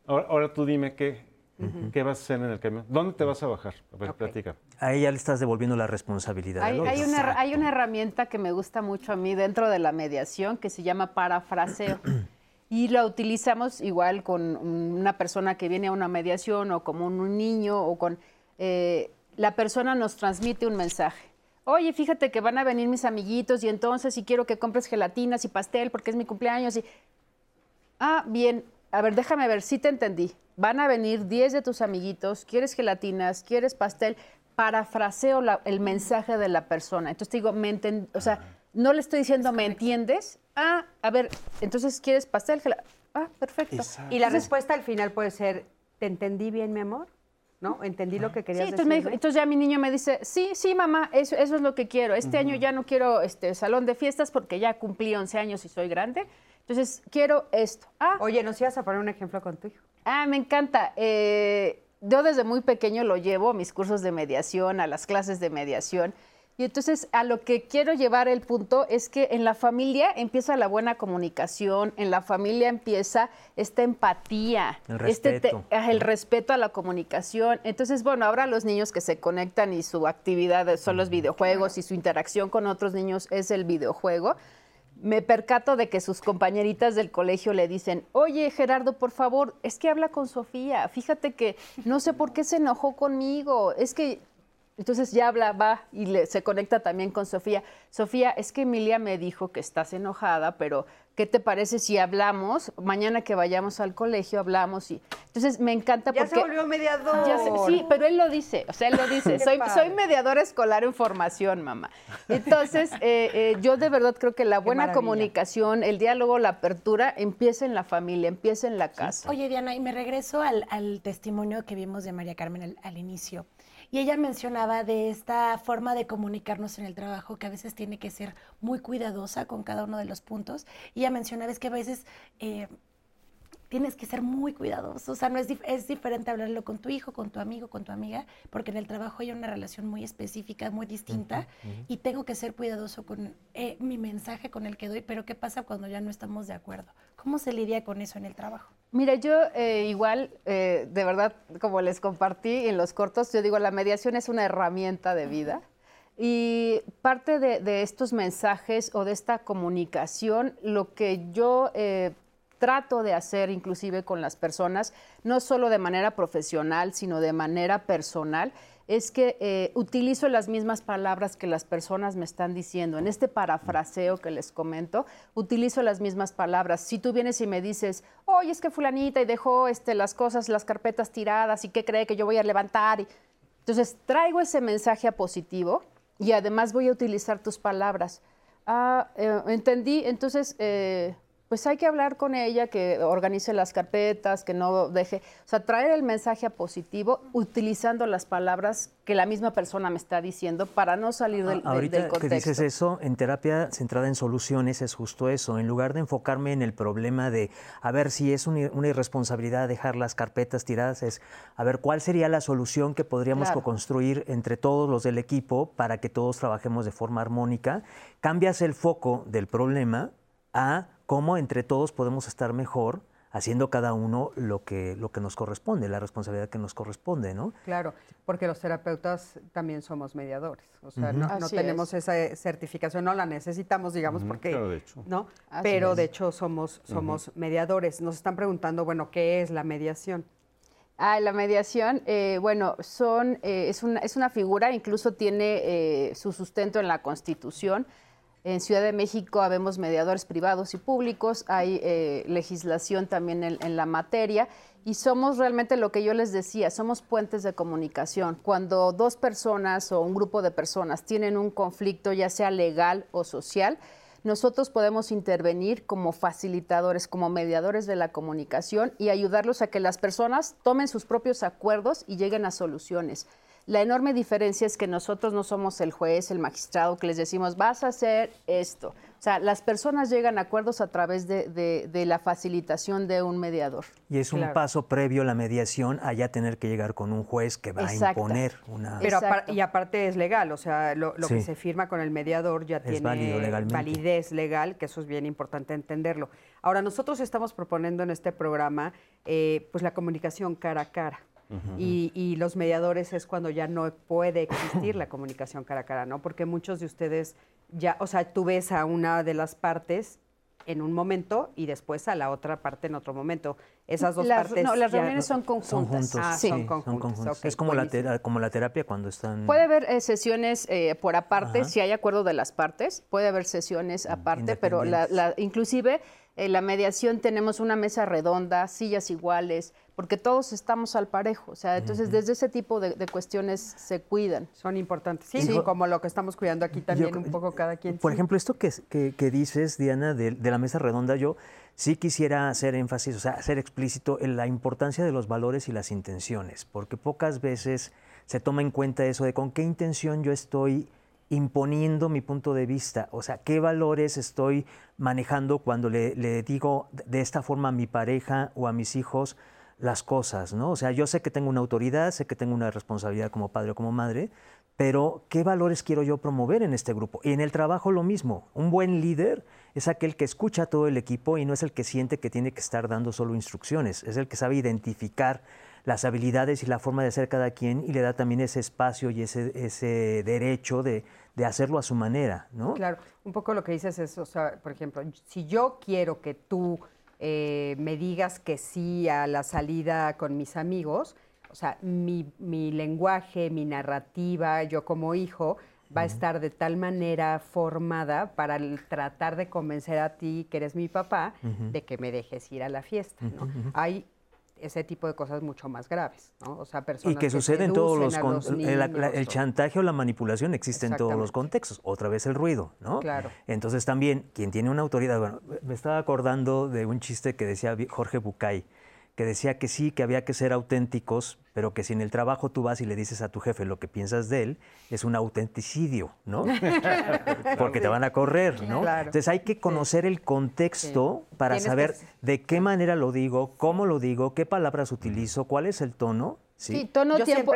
ahora, ahora tú dime qué, qué vas a hacer en el camión. ¿Dónde te vas a bajar? A ver, Ok. platica. A ella le estás devolviendo la responsabilidad. Una, hay una herramienta que me gusta mucho a mí dentro de la mediación que se llama parafraseo. Y la utilizamos igual con una persona que viene a una mediación o como un niño o con... eh, la persona nos transmite un mensaje. Oye, fíjate que van a venir mis amiguitos y entonces si quiero que compres gelatinas y pastel porque es mi cumpleaños y... Ah, bien. A ver, déjame ver, sí te entendí. Van a venir 10 de tus amiguitos, quieres gelatinas, quieres pastel. Parafraseo la- el mensaje de la persona. Entonces te digo, me enten- o sea, no le estoy diciendo, ¿me entiendes? Ah, a ver, entonces quieres pastel, gela- Ah, perfecto. Y la respuesta al final puede ser, ¿te entendí bien, mi amor? ¿No? ¿Entendí lo que Sí, querías entonces, me dijo- decirme? entonces ya mi niño me dice, sí, sí, mamá, eso, eso es lo que quiero. Este año ya no quiero este salón de fiestas porque ya cumplí 11 años y soy grande. Entonces, quiero esto. Ah, Oye, ¿nos ibas a poner un ejemplo con tu hijo? Ah, me encanta. Eh, yo desde muy pequeño lo llevo a mis cursos de mediación, a las clases de mediación. Y entonces a lo que quiero llevar el punto es que en la familia empieza la buena comunicación, en la familia empieza esta empatía, El este te- respeto. ah, el respeto a la comunicación. Entonces, bueno, ahora los niños que se conectan y su actividad son los videojuegos y su interacción con otros niños es el videojuego me percato de que sus compañeritas del colegio le dicen, oye Gerardo, por favor, es que habla con Sofía, fíjate que no sé por qué se enojó conmigo, es que... Entonces ya habla, va y le- se conecta también con Sofía. Sofía, es que Emilia me dijo que estás enojada, pero ¿qué te parece si hablamos? Mañana que vayamos al colegio hablamos y... Entonces me encanta Ya porque... se volvió mediador. Ya sí, pero él lo dice, o sea, él lo dice. Soy, mediadora escolar en formación, mamá. Entonces, eh, eh, yo de verdad creo que la buena comunicación, el diálogo, la apertura, empieza en la familia, empieza en la casa. Oye, Diana, y me regreso al, al testimonio que vimos de María Carmen al, al inicio. Y ella mencionaba de esta forma de comunicarnos en el trabajo que a veces tiene que ser muy cuidadosa con cada uno de los puntos. Y ella mencionaba es que a veces eh, tienes que ser muy cuidadoso. O sea, no es, dif- es diferente hablarlo con tu hijo, con tu amigo, con tu amiga, porque en el trabajo hay una relación muy específica, muy distinta, y tengo que ser cuidadoso con eh, mi mensaje con el que doy. Pero ¿qué pasa cuando ya no estamos de acuerdo? ¿Cómo se lidia con eso en el trabajo? Mira, yo eh, igual, eh, de verdad, como les compartí en los cortos, yo digo, la mediación es una herramienta de vida. Y parte de, de estos mensajes o de esta comunicación, lo que yo eh, trato de hacer inclusive con las personas, no solo de manera profesional, sino de manera personal, es que eh, utilizo las mismas palabras que las personas me están diciendo. En este parafraseo que les comento, utilizo las mismas palabras. Si tú vienes y me dices, oye, es que fulanita y dejó este, las cosas, las carpetas tiradas y qué cree que yo voy a levantar. Entonces traigo ese mensaje a positivo y además voy a utilizar tus palabras. Ah, eh, entendí, entonces... eh, pues hay que hablar con ella, que organice las carpetas, que no deje, o sea, traer el mensaje a positivo utilizando las palabras que la misma persona me está diciendo para no salir del, A- del- Ahorita del que dices eso, en terapia centrada en soluciones es justo eso. En lugar de enfocarme en el problema de a ver si es una, una irresponsabilidad dejar las carpetas tiradas, es a ver cuál sería la solución que podríamos Claro. construir entre todos los del equipo para que todos trabajemos de forma armónica. Cambias el foco del problema a cómo entre todos podemos estar mejor haciendo cada uno lo que, lo que nos corresponde, la responsabilidad que nos corresponde, ¿no? Claro, porque los terapeutas también somos mediadores. O sea, no, tenemos es. esa certificación, no la necesitamos, digamos, porque... claro, de hecho. ¿no? Así Pero es. de hecho somos, somos mediadores. Nos están preguntando, bueno, ¿qué es la mediación? Ah, la mediación, eh, bueno, son, eh, es, una, es una figura, incluso tiene eh, su sustento en la Constitución. En Ciudad de México habemos mediadores privados y públicos, hay eh, legislación también en, en la materia y somos realmente lo que yo les decía, somos puentes de comunicación. Cuando dos personas o un grupo de personas tienen un conflicto, ya sea legal o social, nosotros podemos intervenir como facilitadores, como mediadores de la comunicación y ayudarlos a que las personas tomen sus propios acuerdos y lleguen a soluciones. La enorme diferencia es que nosotros no somos el juez, el magistrado, que les decimos, vas a hacer esto. O sea, las personas llegan a acuerdos a través de, la facilitación de un mediador. Y es un paso previo a la mediación a ya tener que llegar con un juez que va a imponer una... Pero y aparte es legal, o sea, lo, que se firma con el mediador ya tiene validez legal, que eso es bien importante entenderlo. Ahora, nosotros estamos proponiendo en este programa eh, pues la comunicación cara a cara y, los mediadores es cuando ya no puede existir la comunicación cara a cara, ¿no? Porque muchos de ustedes ya, o sea, tú ves a una de las partes en un momento y después a la otra parte en otro momento. Esas dos partes. No, las reuniones son conjuntas. Son juntos. Ah, sí. son conjuntas. es como la, como la terapia cuando están. Puede haber eh, sesiones eh, por aparte, si hay acuerdo de las partes, puede haber sesiones aparte, pero la, inclusive en eh, la mediación tenemos una mesa redonda, sillas iguales, porque todos estamos al parejo. O sea, entonces desde ese tipo de, cuestiones se cuidan. Son importantes. Sí, como lo que estamos cuidando aquí también un poco cada quien. Por ejemplo, esto que, que, dices, Diana, de, la mesa redonda, yo sí quisiera hacer énfasis, o sea, hacer explícito en la importancia de los valores y las intenciones, porque pocas veces se toma en cuenta eso de con qué intención yo estoy imponiendo mi punto de vista, o sea, qué valores estoy manejando cuando le, digo de esta forma a mi pareja o a mis hijos, las cosas, ¿no? O sea, yo sé que tengo una autoridad, sé que tengo una responsabilidad como padre o como madre, pero ¿qué valores quiero yo promover en este grupo? Y en el trabajo lo mismo. Un buen líder es aquel que escucha a todo el equipo y no es el que siente que tiene que estar dando solo instrucciones, es el que sabe identificar las habilidades y la forma de hacer cada quien y le da también ese espacio y ese, ese derecho de, de hacerlo a su manera, ¿no? Claro, un poco lo que dices es, o sea, por ejemplo, si yo quiero que tú eh, me digas que sí a la salida con mis amigos, o sea, mi, lenguaje, mi narrativa, yo como hijo, va a estar de tal manera formada para tratar de convencer a ti, que eres mi papá, de que me dejes ir a la fiesta. ¿no? Hay ese tipo de cosas mucho más graves, ¿no? O sea, personas y que, sucede en todos los, el, chantaje o la manipulación existe en todos los contextos. Otra vez el ruido, ¿no? Claro. Entonces también quien tiene una autoridad, bueno, me estaba acordando de un chiste que decía Jorge Bucay, que decía que sí, que había que ser auténticos, pero que si en el trabajo tú vas y le dices a tu jefe lo que piensas de él, es un autenticidio, ¿no? Porque te van a correr, ¿no? Entonces hay que conocer el contexto para saber de qué manera lo digo, cómo lo digo, qué palabras utilizo, cuál es el tono Sí, tono, tiempo,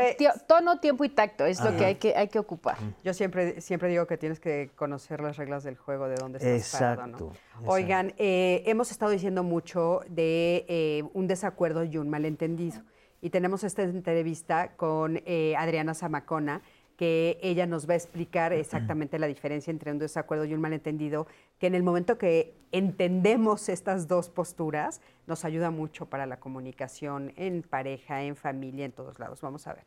tono, tiempo y tacto es lo que hay, que hay que ocupar. Yo siempre, siempre digo que tienes que conocer las reglas del juego, de dónde estás parado. Oigan, eh, hemos estado diciendo mucho de eh, un desacuerdo y un malentendido. Y tenemos esta entrevista con eh, Adriana Zamacona, que ella nos va a explicar exactamente la diferencia entre un desacuerdo y un malentendido, que en el momento que entendemos estas dos posturas, nos ayuda mucho para la comunicación en pareja, en familia, en todos lados. Vamos a ver.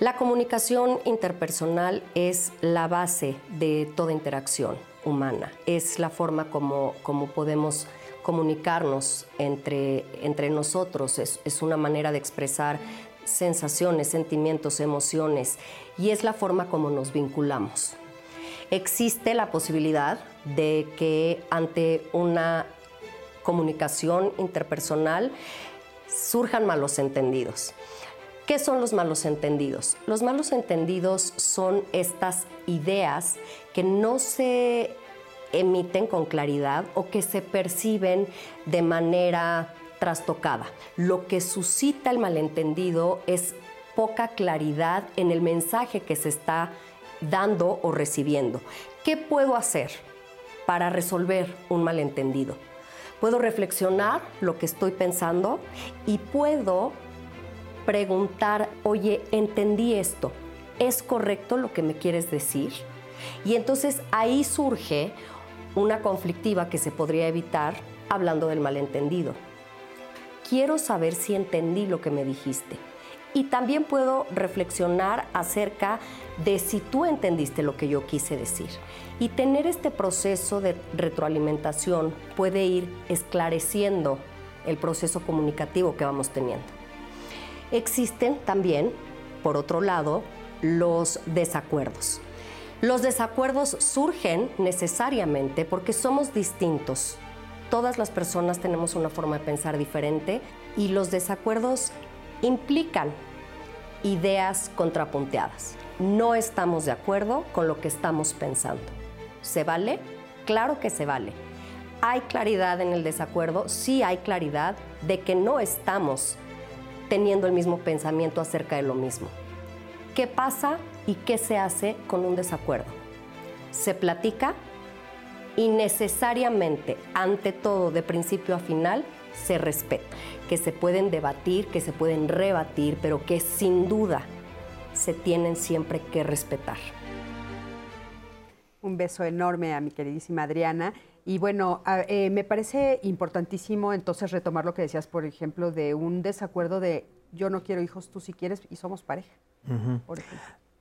La comunicación interpersonal es la base de toda interacción humana, es la forma como, como podemos comunicarnos entre, entre nosotros, es, es una manera de expresar sensaciones, sentimientos, emociones y es la forma como nos vinculamos. Existe la posibilidad de que ante una comunicación interpersonal surjan malos entendidos. ¿Qué son los malos entendidos? Los malos entendidos son estas ideas que no se emiten con claridad o que se perciben de manera trastocada. Lo que suscita el malentendido es poca claridad en el mensaje que se está dando o recibiendo. ¿Qué puedo hacer para resolver un malentendido? Puedo reflexionar lo que estoy pensando y puedo preguntar, oye, entendí esto, ¿es correcto lo que me quieres decir? Y entonces ahí surge una conflictiva que se podría evitar hablando del malentendido quiero saber si entendí lo que me dijiste. Y también puedo reflexionar acerca de si tú entendiste lo que yo quise decir. Y tener este proceso de retroalimentación puede ir esclareciendo el proceso comunicativo que vamos teniendo. Existen también, por otro lado, los desacuerdos. Los desacuerdos surgen necesariamente porque somos distintos todas las personas tenemos una forma de pensar diferente y los desacuerdos implican ideas contrapunteadas. No estamos de acuerdo con lo que estamos pensando. ¿Se vale? Claro que se vale. ¿Hay claridad en el desacuerdo? Sí hay claridad de que no estamos teniendo el mismo pensamiento acerca de lo mismo. ¿Qué pasa y qué se hace con un desacuerdo? Se platica y necesariamente, ante todo, de principio a final, se respeta. Que se pueden debatir, que se pueden rebatir, pero que sin duda se tienen siempre que respetar. Un beso enorme a mi queridísima Adriana. Y bueno, eh, me parece importantísimo entonces retomar lo que decías, por ejemplo, de un desacuerdo de yo no quiero hijos, tú si quieres y somos pareja.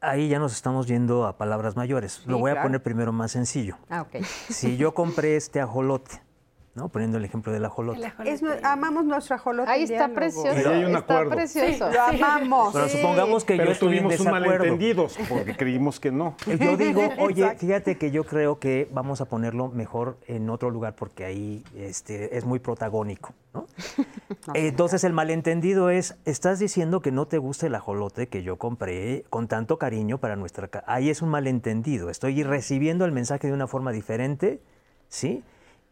Ahí ya nos estamos yendo a palabras mayores. lo voy a poner primero más sencillo. Ah, ok. Si yo compré este ajolote ¿no? Poniendo el ejemplo del ajolote. amamos nuestro ajolote. Ahí está precioso. hay un está precioso. lo amamos. Pero supongamos que Pero yo tuvimos un malentendidos porque creímos que no. Yo digo, oye, fíjate que yo creo que vamos a ponerlo mejor en otro lugar porque ahí este, es muy protagónico. ¿no? Entonces el malentendido es, estás diciendo que no te gusta el ajolote que yo compré con tanto cariño para nuestra casa. Ahí es un malentendido. Estoy recibiendo el mensaje de una forma diferente, ¿sí?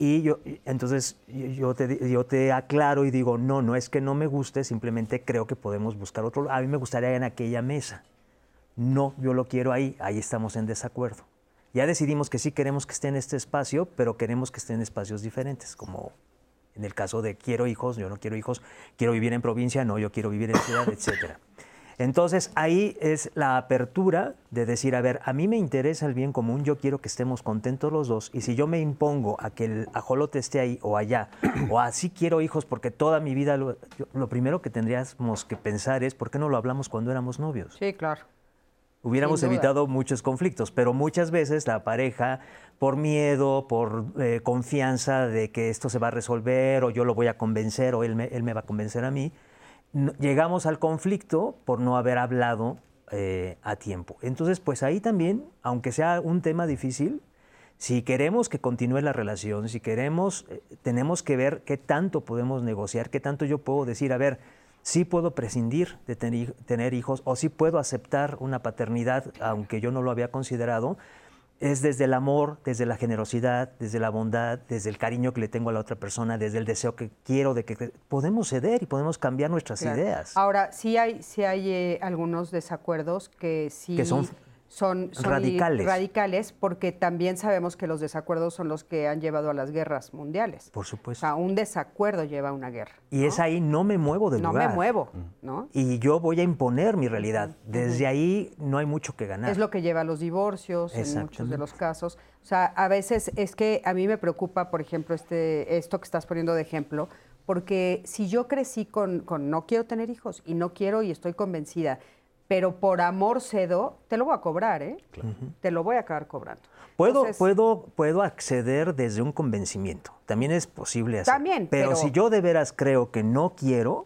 Y yo, entonces yo te, yo te aclaro y digo, no, no es que no me guste, simplemente creo que podemos buscar otro. A mí me gustaría en aquella mesa. No, yo lo quiero ahí, ahí estamos en desacuerdo. Ya decidimos que sí queremos que esté en este espacio, pero queremos que esté en espacios diferentes, como en el caso de quiero hijos, yo no quiero hijos, quiero vivir en provincia, no, yo quiero vivir en ciudad, etcétera. Entonces ahí es la apertura de decir, a ver, a mí me interesa el bien común, yo quiero que estemos contentos los dos, y si yo me impongo a que el ajolote esté ahí o allá, o así quiero hijos porque toda mi vida, lo, primero que tendríamos que pensar es, ¿por qué no lo hablamos cuando éramos novios? Sí, claro. Hubiéramos evitado muchos conflictos, pero muchas veces la pareja, por miedo, por eh, confianza de que esto se va a resolver, o yo lo voy a convencer, o él él me va a convencer a mí, llegamos al conflicto por no haber hablado eh, a tiempo. Entonces, pues ahí también, aunque sea un tema difícil, si queremos que continúe la relación, si queremos, eh, tenemos que ver qué tanto podemos negociar, qué tanto yo puedo decir, a ver, sí puedo prescindir de tener hijos o sí puedo aceptar una paternidad, aunque yo no lo había considerado, es desde el amor, desde la generosidad, desde la bondad, desde el cariño que le tengo a la otra persona, desde el deseo que quiero de que podemos ceder y podemos cambiar nuestras ideas. Ahora, sí hay, sí hay eh, algunos desacuerdos que sí que son son, radicales. radicales porque también sabemos que los desacuerdos son los que han llevado a las guerras mundiales. Por supuesto. O sea, un desacuerdo lleva a una guerra. Y es ahí, no me muevo del lugar. No me muevo, ¿no? Y yo voy a imponer mi realidad. Desde ahí no hay mucho que ganar. Es lo que lleva a los divorcios en muchos de los casos. O sea, a veces es que a mí me preocupa, por ejemplo, este, esto que estás poniendo de ejemplo, porque si yo crecí con, con no quiero tener hijos y no quiero y estoy convencida pero por amor cedo, te lo voy a cobrar, ¿eh? Te lo voy a acabar cobrando. Puedo, puedo, puedo acceder desde un convencimiento. También es posible hacer. También. pero, si yo de veras creo que no quiero,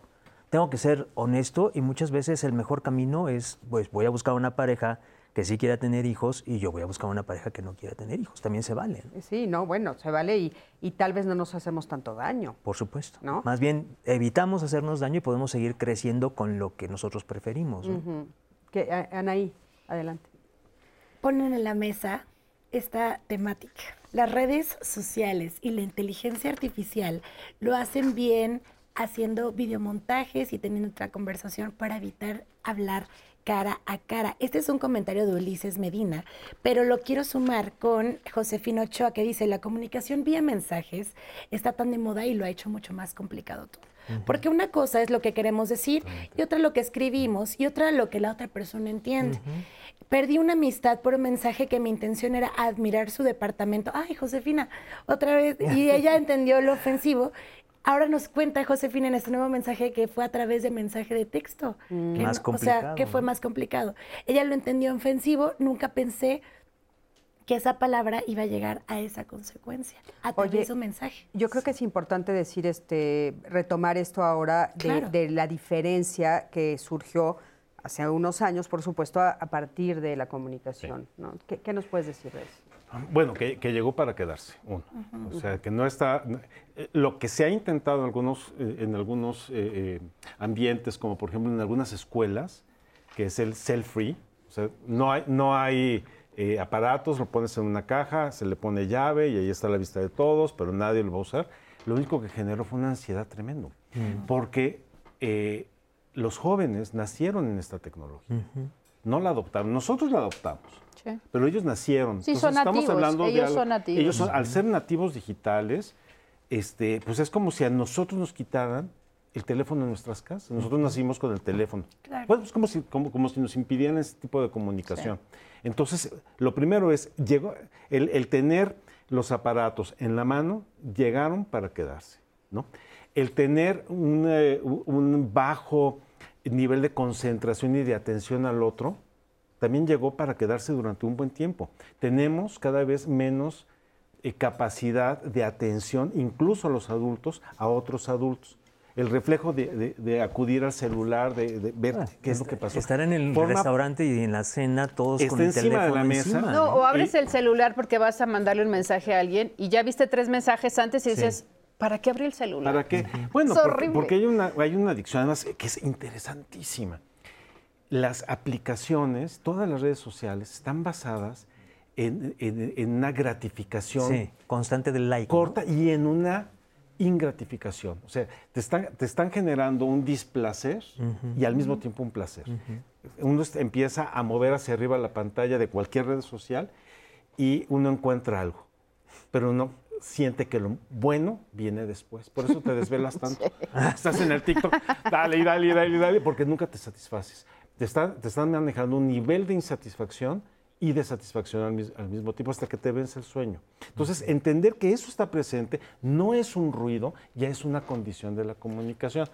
tengo que ser honesto y muchas veces el mejor camino es, pues voy a buscar una pareja que sí quiera tener hijos y yo voy a buscar una pareja que no quiera tener hijos. También se vale. Sí, no, bueno, se vale y, y, tal vez no nos hacemos tanto daño. Por supuesto. ¿no? Más bien evitamos hacernos daño y podemos seguir creciendo con lo que nosotros preferimos. Anaí, adelante. Ponen en la mesa esta temática. Las redes sociales y la inteligencia artificial lo hacen bien haciendo videomontajes y teniendo otra conversación para evitar hablar cara a cara. Este es un comentario de Ulises Medina, pero lo quiero sumar con Josefino Ochoa que dice, la comunicación vía mensajes está tan de moda y lo ha hecho mucho más complicado todo. Porque una cosa es lo que queremos decir y otra lo que escribimos y otra lo que la otra persona entiende. Perdí una amistad por un mensaje que mi intención era admirar su departamento. Ay, Josefina, otra vez. Y ella entendió lo ofensivo Ahora nos cuenta Josefina en este nuevo mensaje que fue a través de mensaje de texto. Mm. más complicado. O sea, que fue más complicado. Ella lo entendió ofensivo, nunca pensé que esa palabra iba a llegar a esa consecuencia, a través de un mensaje. Yo creo que es importante decir, este, retomar esto ahora de, la diferencia que surgió hace unos años, por supuesto, a, partir de la comunicación. ¿Qué, ¿Qué, nos puedes decir de eso? Bueno, que, llegó para quedarse, uno. O sea, que no está... Eh, lo que se ha intentado en algunos, eh, en algunos eh, ambientes, como por ejemplo en algunas escuelas, que es el cell-free. O sea, no hay, no hay eh, aparatos, lo pones en una caja, se le pone llave y ahí está la vista de todos, pero nadie lo va a usar. Lo único que generó fue una ansiedad tremendo, porque eh, los jóvenes nacieron en esta tecnología, no la adoptaron, nosotros la adoptamos. Pero ellos nacieron. Sí, son estamos nativos, hablando ellos de son nativos. Ellos son- al ser nativos digitales, este, pues es como si a nosotros nos quitaran el teléfono en nuestras casas. Nosotros nacimos con el teléfono. Claro. Bueno, es como si, como, como si nos impidieran ese tipo de comunicación. Entonces, lo primero es, llegó, el, el tener los aparatos en la mano, llegaron para quedarse. ¿no? El tener un, eh, un bajo nivel de concentración y de atención al otro, también llegó para quedarse durante un buen tiempo. Tenemos cada vez menos eh, capacidad de atención, incluso a los adultos, a otros adultos. El reflejo de, de- de acudir al celular, de, de ver Ah, qué es lo que pasó. Estar en el Forma- restaurante y en la cena todos con el encima de la mesa. encima, No, o abres Y- el celular porque vas a mandarle un mensaje a alguien y ya viste tres mensajes antes y dices, ¿para qué abrir el celular? ¿Para qué? Bueno, Es porque, horrible. porque hay, una, hay una adicción además que es interesantísima. Las aplicaciones, todas las redes sociales están basadas en, en- en una gratificación Sí, constante del like. ¿no? corta y en una ingratificación. O sea, te están, te están generando un displacer y al mismo tiempo un placer. Uno empieza a mover hacia arriba la pantalla de cualquier red social y uno encuentra algo, pero uno siente que lo bueno viene después. Por eso te desvelas tanto. Estás en el TikTok, dale, y dale, y dale, y dale, porque nunca te satisfaces. Te están, te están manejando un nivel de insatisfacción y de satisfacción al, mis- al mismo tiempo hasta que te vence el sueño. Entonces, entender que eso está presente no es un ruido, ya es una condición de la comunicación.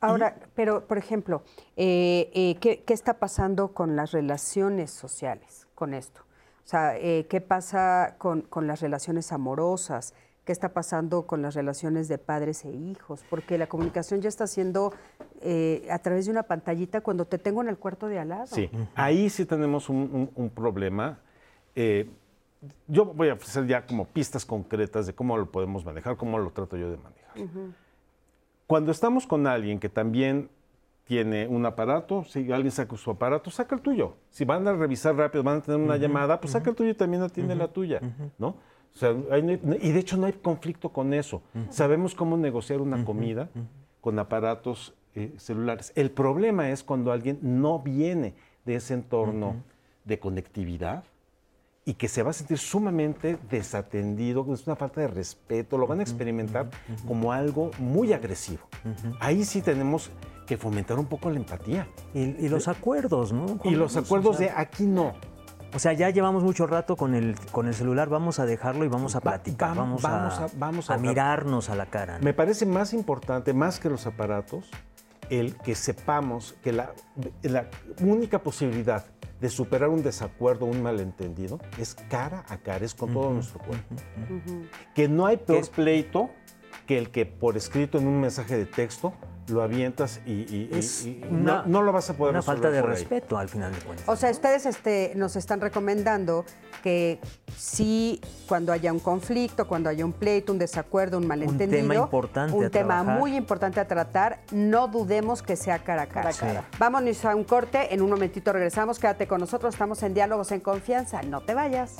Ahora, pero por ejemplo, eh, eh, ¿qué, qué está pasando con las relaciones sociales con esto? O sea, eh, ¿qué pasa con, con las relaciones amorosas? ¿Qué está pasando con las relaciones de padres e hijos? Porque la comunicación ya está siendo eh, a través de una pantallita cuando te tengo en el cuarto de al lado. Sí, ahí sí tenemos un, un- un problema. Eh, yo voy a ofrecer ya como pistas concretas de cómo lo podemos manejar, cómo lo trato yo de manejar. Cuando estamos con alguien que también tiene un aparato, si alguien saca su aparato, saca el tuyo. Si van a revisar rápido, van a tener una llamada, pues saca el tuyo y también atiende la tuya, ¿no? O sea, hay- y de hecho no hay conflicto con eso. Sabemos cómo negociar una comida con aparatos eh, celulares. El problema es cuando alguien no viene de ese entorno de conectividad y que se va a sentir sumamente desatendido, es una falta de respeto, lo van a experimentar como algo muy agresivo. Ahí sí tenemos que fomentar un poco la empatía. Y, y los acuerdos, ¿no? Y los acuerdos de aquí no. O sea, ya llevamos mucho rato con el, con el celular, vamos a dejarlo y vamos a platicar, vam- vamos, vamos a, a- vamos a a- mirarnos a la cara. ¿no? Me parece más importante, más que los aparatos, el que sepamos que la, la única posibilidad de superar un desacuerdo, un malentendido, es cara a cara, es con todo nuestro cuerpo. Que no hay peor pleito que el que por escrito en un mensaje de texto lo avientas y, y- y- Es y una- no, no lo vas a poder Una falta de por ahí. respeto al final de cuentas. O sea, ustedes este, nos están recomendando que sí, cuando haya un conflicto, cuando haya un pleito, un desacuerdo, un malentendido, importante un a tema trabajar. muy importante a tratar, no dudemos que sea cara a cara. Cara a cara. Vámonos a un corte, en un momentito regresamos, quédate con nosotros, estamos en Diálogos en Confianza, no te vayas.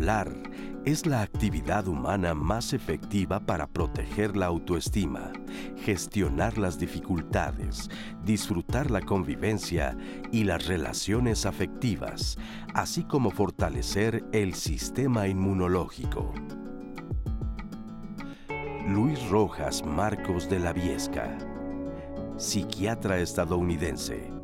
Hablar es la actividad humana más efectiva para proteger la autoestima, gestionar las dificultades, disfrutar la convivencia y las relaciones afectivas, así como fortalecer el sistema inmunológico. Luis Rojas Marcos de la Viesca, psiquiatra estadounidense.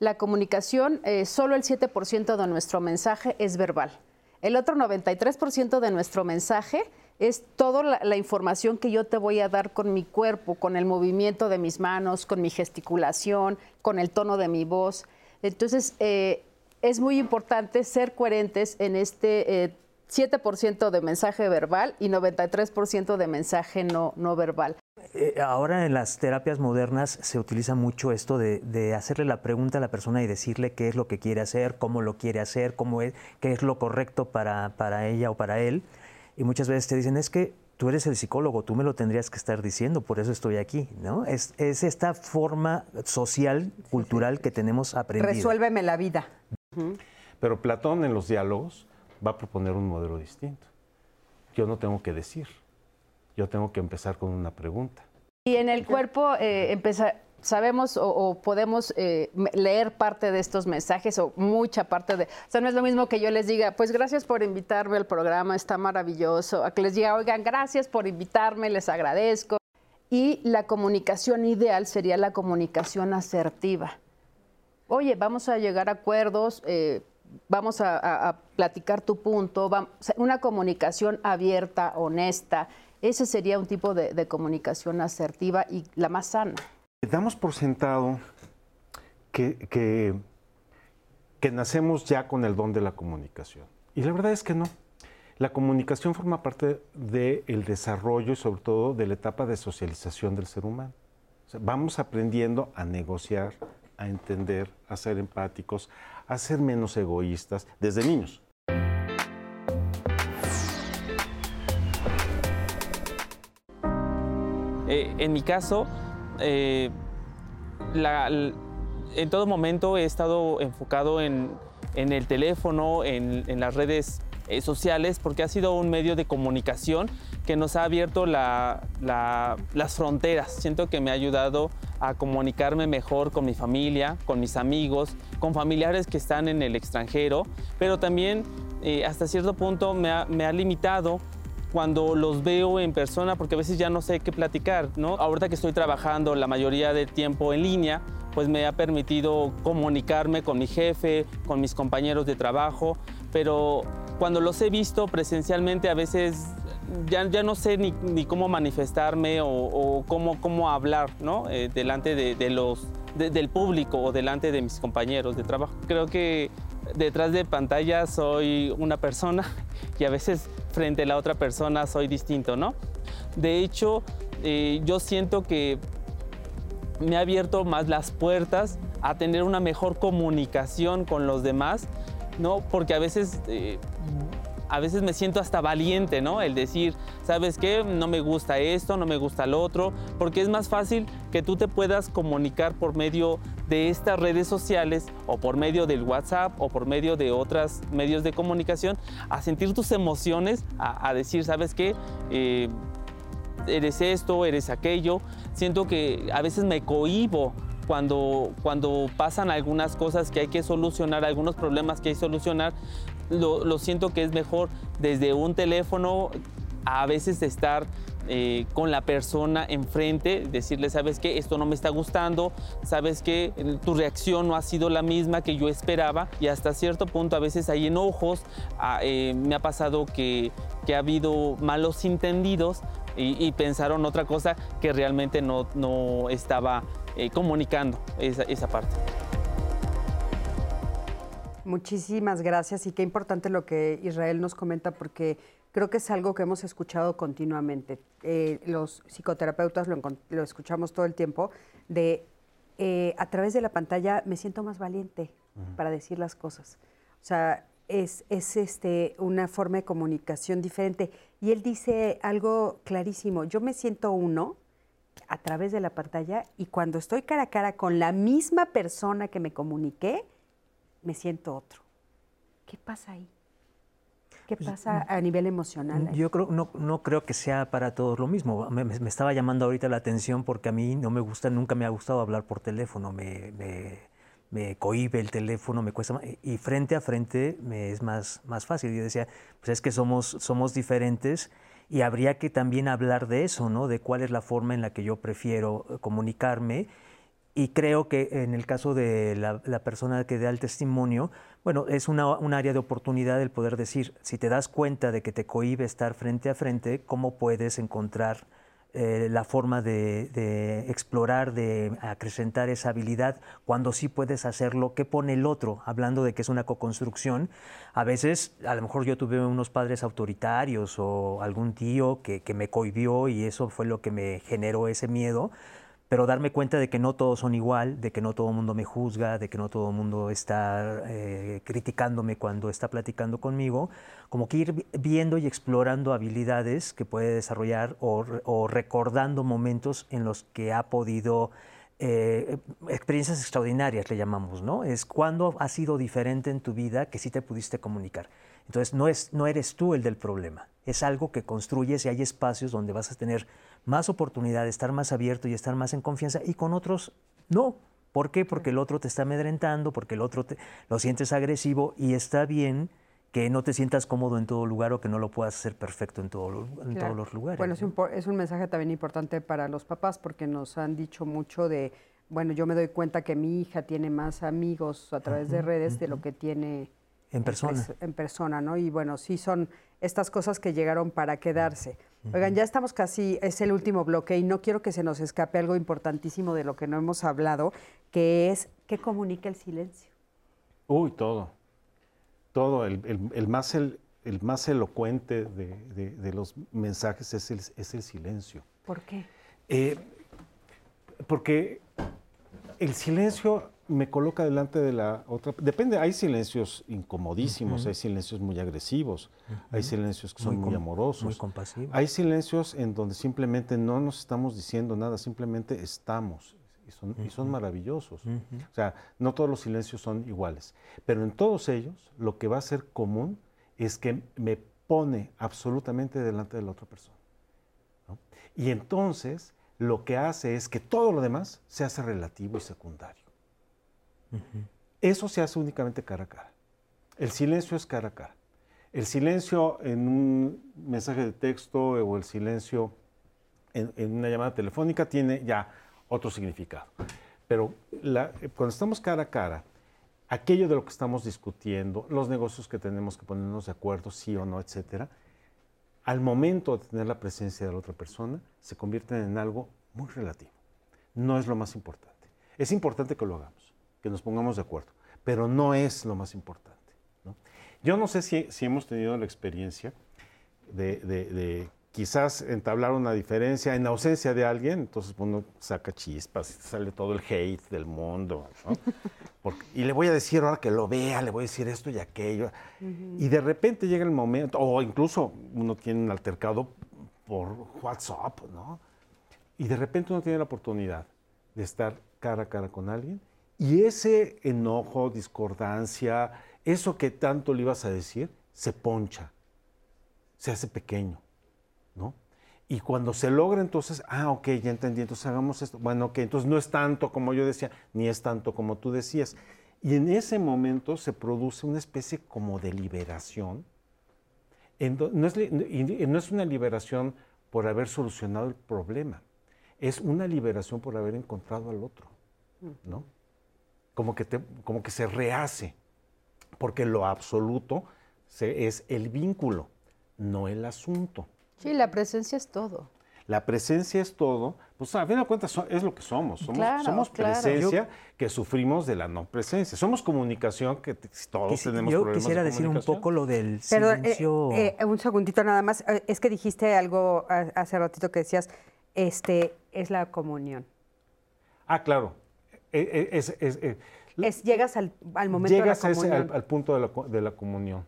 La comunicación, eh, solo el 7% de nuestro mensaje es verbal. El otro 93% de nuestro mensaje es toda la, información que yo te voy a dar con mi cuerpo, con el movimiento de mis manos, con mi gesticulación, con el tono de mi voz. Entonces, eh, es muy importante ser coherentes en este eh, 7% de mensaje verbal y 93% de mensaje no, no verbal. Eh, ahora en las terapias modernas se utiliza mucho esto de, hacerle la pregunta a la persona y decirle qué es lo que quiere hacer, cómo lo quiere hacer, cómo es, qué es lo correcto para, para ella o para él. Y muchas veces te dicen, es que tú eres el psicólogo, tú me lo tendrías que estar diciendo, por eso estoy aquí, ¿no? Es, es esta forma social, cultural que tenemos aprendida. Resuélveme la vida. Pero Platón en los diálogos va a proponer un modelo distinto. Yo no tengo que decir, yo tengo que empezar con una pregunta. Y en el cuerpo eh, sabemos o, podemos eh, leer parte de estos mensajes o mucha parte de... O sea, no es lo mismo que yo les diga, pues gracias por invitarme al programa, está maravilloso, a que les diga, oigan, gracias por invitarme, les agradezco. Y la comunicación ideal sería la comunicación asertiva. Oye, vamos a llegar a acuerdos, eh, vamos a, platicar tu punto, una comunicación abierta, honesta. Ese sería un tipo de, comunicación asertiva y la más sana. Damos por sentado que, que, nacemos ya con el don de la comunicación. Y la verdad es que no. La comunicación forma parte del desarrollo y sobre todo de la etapa de socialización del ser humano. vamos aprendiendo a negociar, a entender, a ser empáticos, a ser menos egoístas desde niños. Eh, en mi caso, eh, en todo momento he estado enfocado en, el teléfono, en, las redes eh, sociales, porque ha sido un medio de comunicación que nos ha abierto las fronteras. Siento que me ha ayudado a comunicarme mejor con mi familia, con mis amigos, con familiares que están en el extranjero, pero también hasta cierto punto me ha limitado cuando los veo en persona, porque a veces ya no sé qué platicar, ¿no? Ahorita que estoy trabajando la mayoría del tiempo en línea, pues me ha permitido comunicarme con mi jefe, con mis compañeros de trabajo, pero cuando los he visto presencialmente a veces ya, ya no sé ni, cómo manifestarme o, cómo, cómo hablar, ¿no? Eh, delante de, los, del público o delante de mis compañeros de trabajo. Creo que detrás de pantalla soy una persona y a veces frente a la otra persona soy distinto, ¿no? De hecho, eh, yo siento que me ha abierto más las puertas a tener una mejor comunicación con los demás, ¿no? Porque a veces eh, a veces me siento hasta valiente, ¿no? El decir, ¿sabes qué? No me gusta esto, no me gusta lo otro, porque es más fácil que tú te puedas comunicar por medio de estas redes sociales o por medio del WhatsApp o por medio de otros medios de comunicación, a sentir tus emociones, a, decir, ¿sabes qué? Eh, eres esto, eres aquello. Siento que a veces me cohibo cuando, cuando pasan algunas cosas que hay que solucionar, algunos problemas que hay que solucionar, lo, siento que es mejor desde un teléfono a veces estar eh, con la persona enfrente, decirle, sabes que esto no me está gustando, sabes que tu reacción no ha sido la misma que yo esperaba y hasta cierto punto a veces hay enojos, ah, eh, me ha pasado que, ha habido malos entendidos y, pensaron otra cosa que realmente no, no estaba eh, comunicando esa, esa parte. Muchísimas gracias y qué importante lo que Israel nos comenta porque creo que es algo que hemos escuchado continuamente. Eh, los psicoterapeutas lo, escuchamos todo el tiempo de eh, a través de la pantalla me siento más valiente para decir las cosas. O sea, es, es este, una forma de comunicación diferente. Y él dice algo clarísimo, yo me siento uno a través de la pantalla y cuando estoy cara a cara con la misma persona que me comuniqué, me siento otro. ¿Qué pasa ahí? ¿Qué pues, pasa a nivel emocional? Yo creo, no, no creo que sea para todos lo mismo. Me, estaba llamando ahorita la atención porque a mí no me gusta, nunca me ha gustado hablar por teléfono. Me, me, me cohíbe el teléfono, me cuesta más. Y frente a frente me es más, más fácil. Yo decía, pues es que somos, somos diferentes y habría que también hablar de eso, ¿no? De cuál es la forma en la que yo prefiero comunicarme. Y creo que en el caso de la, persona que da el testimonio, bueno, es una, un área de oportunidad el poder decir, si te das cuenta de que te cohíbe estar frente a frente, ¿cómo puedes encontrar eh, la forma de, explorar, de acrecentar esa habilidad, cuando sí puedes hacerlo, ¿qué pone el otro? Hablando de que es una co-construcción, a veces, a lo mejor yo tuve unos padres autoritarios o algún tío que, que me cohibió y eso fue lo que me generó ese miedo, pero darme cuenta de que no todos son igual, de que no todo el mundo me juzga, de que no todo el mundo está eh, criticándome cuando está platicando conmigo, como que ir viendo y explorando habilidades que puede desarrollar o, recordando momentos en los que ha podido, eh, experiencias extraordinarias le llamamos, ¿no? Es cuando ha sido diferente en tu vida que sí te pudiste comunicar. Entonces no, es, no eres tú el del problema, es algo que construyes y hay espacios donde vas a tener más oportunidad estar más abierto y estar más en confianza y con otros no. ¿Por qué? Porque el otro te está amedrentando, porque el otro te, lo sientes agresivo y está bien que no te sientas cómodo en todo lugar o que no lo puedas hacer perfecto en, todo, en todos los lugares. Bueno, es un, es un mensaje también importante para los papás porque nos han dicho mucho de, bueno, yo me doy cuenta que mi hija tiene más amigos a través de redes de lo que tiene en persona. En persona, ¿no? Y bueno, sí son estas cosas que llegaron para quedarse. Oigan, ya estamos casi, es el último bloque y no quiero que se nos escape algo importantísimo de lo que no hemos hablado, que es qué comunica el silencio. Uy, todo. Todo. El, más, el, más elocuente de, los mensajes es el, es el, silencio. ¿Por qué? Eh, porque el silencio me coloca delante de la otra. Depende, hay silencios incomodísimos, hay silencios muy agresivos, hay silencios que son muy, amorosos. Muy compasivos. Hay silencios en donde simplemente no nos estamos diciendo nada, simplemente estamos. Y son, y son maravillosos. O sea, no todos los silencios son iguales. Pero en todos ellos, lo que va a ser común es que me pone absolutamente delante de la otra persona. Y entonces, lo que hace es que todo lo demás se hace relativo y secundario. Eso se hace únicamente cara a cara. El silencio es cara a cara. El silencio en un mensaje de texto o el silencio en, una llamada telefónica tiene ya otro significado. Pero cuando estamos cara a cara, aquello de lo que estamos discutiendo, los negocios que tenemos que ponernos de acuerdo, sí o no, etcétera, al momento de tener la presencia de la otra persona, se convierten en algo muy relativo. No es lo más importante. Es importante que lo hagamos que nos pongamos de acuerdo, pero no es lo más importante. Yo no sé si, hemos tenido la experiencia de, quizás entablar una diferencia en ausencia de alguien, entonces uno saca chispas, sale todo el hate del mundo. y le voy a decir ahora que lo vea, le voy a decir esto y aquello. Y de repente llega el momento, o incluso uno tiene un altercado por WhatsApp, ¿no? Y de repente uno tiene la oportunidad de estar cara a cara con alguien y ese enojo, discordancia, eso que tanto le ibas a decir, se poncha, se hace pequeño, Y cuando se logra entonces, ah, ok, ya entendí, entonces hagamos esto. Bueno, ok, entonces no es tanto como yo decía, ni es tanto como tú decías. Y en ese momento se produce una especie como de liberación. No es, no es una liberación por haber solucionado el problema, es una liberación por haber encontrado al otro, ¿no? como que, como que se rehace, porque lo absoluto es el vínculo, no el asunto. Sí, la presencia es todo. La presencia es todo, pues a fin de cuentas es lo que somos. Somos, presencia que sufrimos de la no presencia. Somos comunicación que todos tenemos yo quisiera decir un poco lo del eh, silencio. Eh, un segundito nada más. Eh, es que dijiste algo hace ratito que decías, este es la comunión. Ah, claro. Eh, es, llegas al, momento de la comunión. al, punto de la, comunión.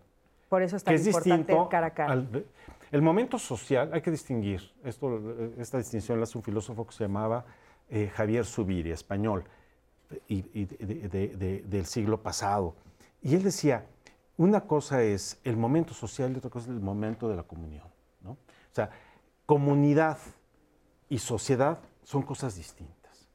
Por eso es tan importante cara a cara. El momento social, hay que distinguir, esto, esta distinción la hace un filósofo que se llamaba eh, Javier Zubiri, español, y, del siglo pasado. Y él decía, una cosa es el momento social y otra cosa es el momento de la comunión. ¿no? O sea, comunidad y sociedad son cosas distintas.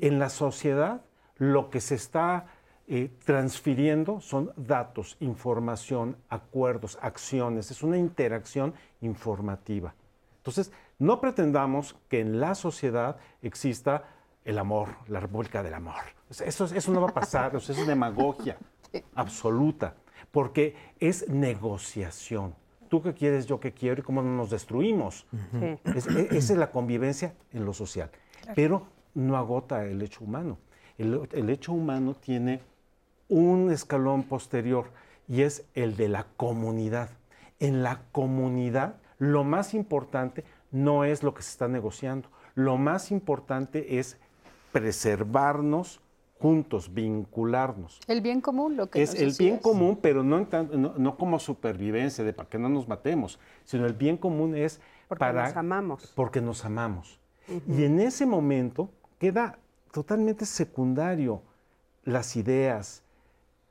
En la sociedad lo que se está eh, transfiriendo son datos, información, acuerdos, acciones, es una interacción informativa. Entonces, no pretendamos que en la sociedad exista el amor, la república del amor. Eso, eso no va a pasar, eso es demagogia absoluta, porque es negociación. tú qué quieres, yo qué quiero y cómo nos destruimos. E, esa es la convivencia en lo social. Pero no agota el hecho humano. el hecho humano tiene un escalón posterior y es el de la comunidad. En la comunidad, lo más importante no es lo que se está negociando, lo más importante es preservarnos juntos, vincularnos. El bien común, lo que es el bien común, pero no, no, como supervivencia de para que no nos matemos, sino el bien común es porque para nos amamos. porque nos amamos. Y en ese momento queda totalmente secundario las ideas,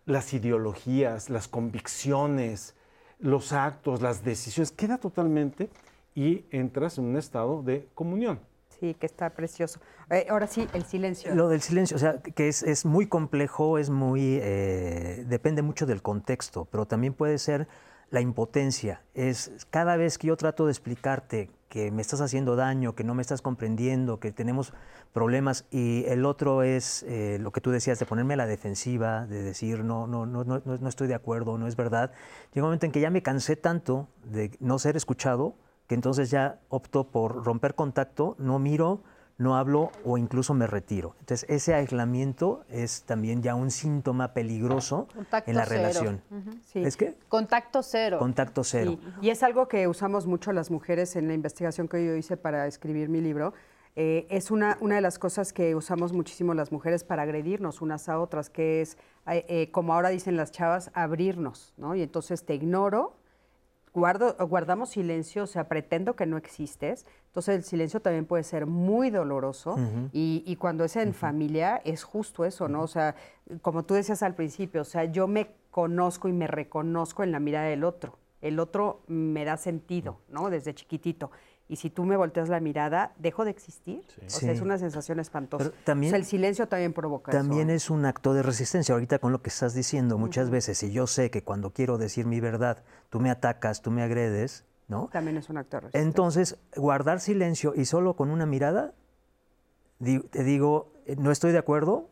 las ideologías, las convicciones, los actos, las decisiones, queda totalmente y entras en un estado de comunión. Sí, que está precioso. Eh, ahora sí, el silencio. Lo del silencio, o sea, que es, muy complejo, es muy, eh, depende mucho del contexto, pero también puede ser la impotencia. Es cada vez que yo trato de explicarte que me estás haciendo daño, que no me estás comprendiendo, que tenemos problemas y el otro es eh, lo que tú decías de ponerme a la defensiva, de decir no, no, no, no, no estoy de acuerdo, no es verdad. Llega un momento en que ya me cansé tanto de no ser escuchado que entonces ya opto por romper contacto, no miro, no hablo o incluso me retiro. Entonces, ese aislamiento es también ya un síntoma peligroso en la relación. ¿Es qué? Contacto cero. Contacto cero. Y es algo que usamos mucho las mujeres en la investigación que yo hice para escribir mi libro. Eh, es una, una de las cosas que usamos muchísimo las mujeres para agredirnos unas a otras, que es, eh, eh, como ahora dicen las chavas, abrirnos, ¿no? Y entonces te ignoro, guardo, guardamos silencio, o sea, pretendo que no existes. Entonces el silencio también puede ser muy doloroso y, cuando es en familia es justo eso, ¿no? O sea, como tú decías al principio, o sea, yo me conozco y me reconozco en la mirada del otro. El otro me da sentido, ¿no? Desde chiquitito. Y si tú me volteas la mirada, dejo de existir. O sea, es una sensación espantosa. también, o sea, el silencio también provoca También eso. es un acto de resistencia. Ahorita con lo que estás diciendo, muchas veces, si yo sé que cuando quiero decir mi verdad, tú me atacas, tú me agredes, ¿no? También es un acto de resistencia. Entonces, guardar silencio y solo con una mirada, te digo, eh, no estoy de acuerdo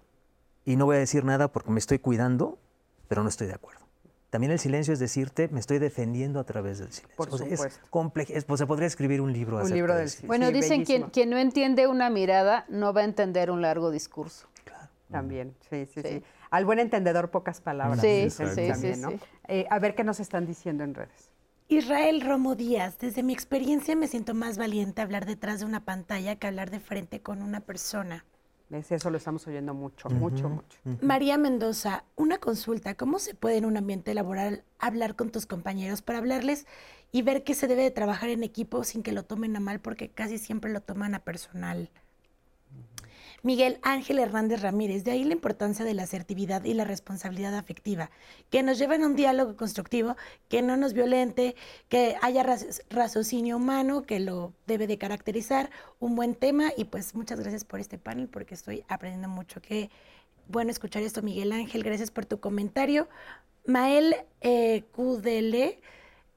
y no voy a decir nada porque me estoy cuidando, pero no estoy de acuerdo. También el silencio es decirte, me estoy defendiendo a través del silencio. Por supuesto. es complejo, pues se podría escribir un libro. Un libro del silencio. Bueno, dicen que quien no entiende una mirada no va a entender un largo discurso. Claro. También, sí, sí, sí, Al buen entendedor, pocas palabras. Sí, sí, sí. Eh, a ver qué nos están diciendo en redes. Israel Romo Díaz, desde mi experiencia me siento más valiente hablar detrás de una pantalla que hablar de frente con una persona. Eso lo estamos oyendo mucho, mucho, mucho. María Mendoza, una consulta. ¿Cómo se puede en un ambiente laboral hablar con tus compañeros para hablarles y ver que se debe de trabajar en equipo sin que lo tomen a mal porque casi siempre lo toman a personal? Miguel Ángel Hernández Ramírez. De ahí la importancia de la asertividad y la responsabilidad afectiva, que nos lleven a un diálogo constructivo, que no nos violente, que haya raciocinio humano, que lo debe de caracterizar, un buen tema. Y pues muchas gracias por este panel, porque estoy aprendiendo mucho. Qué bueno escuchar esto, Miguel Ángel. Gracias por tu comentario. Mael eh,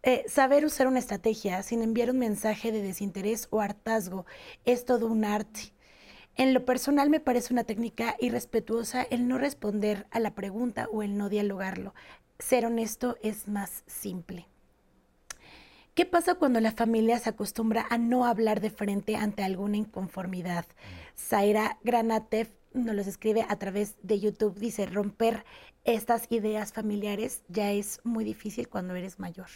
eh, saber usar una estrategia sin enviar un mensaje de desinterés o hartazgo es todo un arte. En lo personal me parece una técnica irrespetuosa el no responder a la pregunta o el no dialogarlo. Ser honesto es más simple. ¿Qué pasa cuando la familia se acostumbra a no hablar de frente ante alguna inconformidad? Zaira Granatev nos los escribe a través de YouTube. Dice, romper estas ideas familiares ya es muy difícil cuando eres mayor.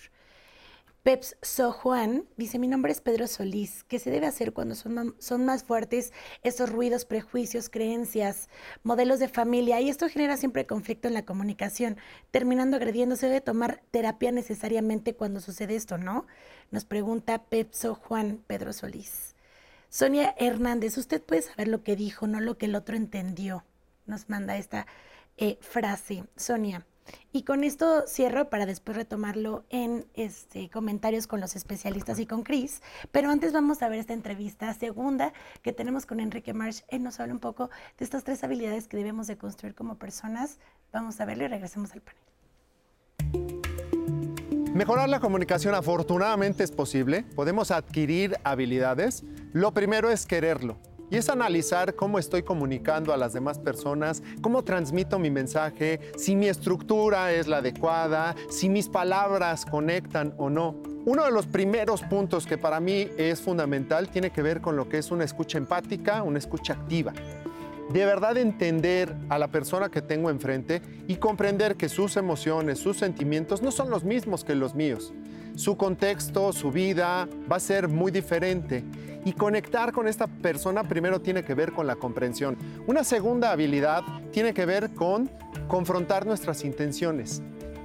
Peps So Juan dice, mi nombre es Pedro Solís. ¿Qué se debe hacer cuando son, más fuertes estos ruidos, prejuicios, creencias, modelos de familia? Y esto genera siempre conflicto en la comunicación, terminando agrediendo. ¿Se debe tomar terapia necesariamente cuando sucede esto, no? Nos pregunta Pepso Juan Pedro Solís. Sonia Hernández, usted puede saber lo que dijo, no lo que el otro entendió. Nos manda esta eh, frase. Sonia, y con esto cierro para después retomarlo en este, comentarios con los especialistas y con Chris. Pero antes vamos a ver esta entrevista segunda que tenemos con Enrique Marsh. Él nos habla un poco de estas tres habilidades que debemos de construir como personas. Vamos a verlo y regresemos al panel. Mejorar la comunicación afortunadamente es posible. Podemos adquirir habilidades. Lo primero es quererlo. Y es analizar cómo estoy comunicando a las demás personas, cómo transmito mi mensaje, si mi estructura es la adecuada, si mis palabras conectan o no. Uno de los primeros puntos que para mí es fundamental tiene que ver con lo que es una escucha empática, una escucha activa. De verdad entender a la persona que tengo enfrente y comprender que sus emociones, sus sentimientos no son los mismos que los míos. Su contexto, su vida va a ser muy diferente. Y conectar con esta persona primero tiene que ver con la comprensión. Una segunda habilidad tiene que ver con confrontar nuestras intenciones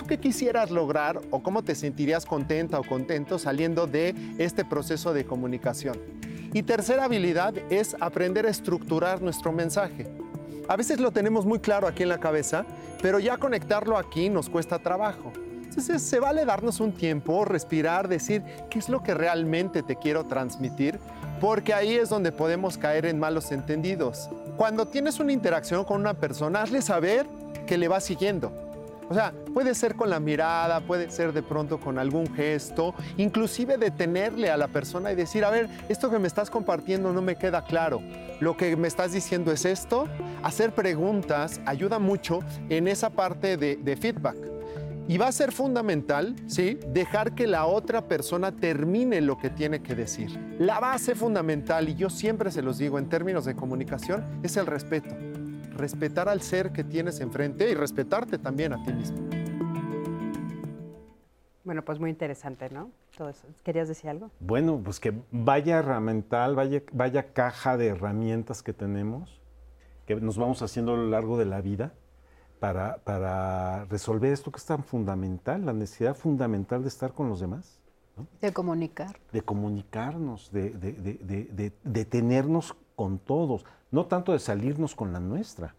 qué quisieras lograr o cómo te sentirías contenta o contento saliendo de este proceso de comunicación. Y tercera habilidad es aprender a estructurar nuestro mensaje. A veces lo tenemos muy claro aquí en la cabeza, pero ya conectarlo aquí nos cuesta trabajo. Entonces se vale darnos un tiempo, respirar, decir qué es lo que realmente te quiero transmitir, porque ahí es donde podemos caer en malos entendidos. Cuando tienes una interacción con una persona, hazle saber que le va siguiendo o sea, puede ser con la mirada, puede ser de pronto con algún gesto, inclusive detenerle a la persona y decir, a ver, esto que me estás compartiendo no me queda claro. Lo que me estás diciendo es esto. Hacer preguntas ayuda mucho en esa parte de, feedback. Y va a ser fundamental, ¿sí? Dejar que la otra persona termine lo que tiene que decir. La base fundamental, y yo siempre se los digo en términos de comunicación, es el respeto respetar al ser que tienes enfrente y respetarte también a ti mismo. Bueno, pues muy interesante, ¿no? Todo eso. ¿Querías decir algo? Bueno, pues que vaya herramental, vaya, vaya caja de herramientas que tenemos, que nos vamos haciendo a lo largo de la vida para, para resolver esto que es tan fundamental, la necesidad fundamental de estar con los demás. De comunicar. De comunicarnos, de, de, de, de tenernos con todos, no tanto de salirnos con la nuestra.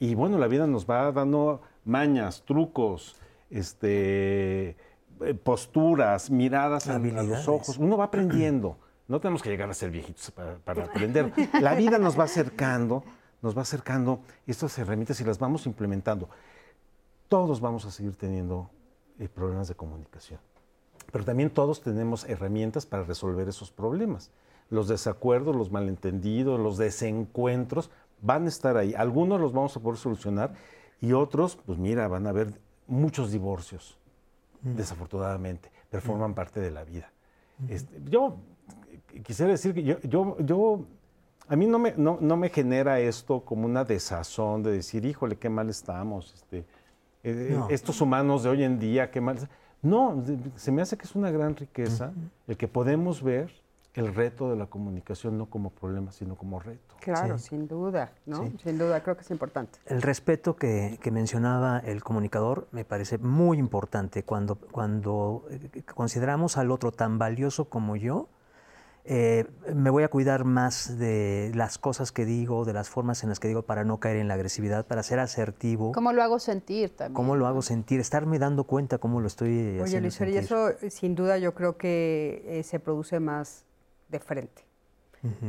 Y bueno, la vida nos va dando mañas, trucos, este, eh, posturas, miradas a, los ojos. Uno va aprendiendo. No tenemos que llegar a ser viejitos para, aprender. La vida nos va acercando, nos va acercando estas herramientas y las vamos implementando. Todos vamos a seguir teniendo eh, problemas de comunicación, pero también todos tenemos herramientas para resolver esos problemas los desacuerdos, los malentendidos, los desencuentros van a estar ahí. Algunos los vamos a poder solucionar y otros, pues mira, van a haber muchos divorcios, mm. desafortunadamente, pero forman mm. parte de la vida. Este, yo quisiera decir que yo, yo, a mí no me, no, me, genera esto como una desazón de decir, híjole, qué mal estamos, este, eh, estos humanos de hoy en día, qué mal. No, se me hace que es una gran riqueza el que podemos ver el reto de la comunicación no como problema, sino como reto. Claro, sin duda, ¿no? Sin duda, creo que es importante. El respeto que, mencionaba el comunicador me parece muy importante cuando, cuando eh, consideramos al otro tan valioso como yo. Eh, me voy a cuidar más de las cosas que digo, de las formas en las que digo para no caer en la agresividad, para ser asertivo. ¿Cómo lo hago sentir también? ¿Cómo lo hago sentir? Estarme dando cuenta cómo lo estoy Oye, Luis, y eso sin duda yo creo que eh, se produce más de frente.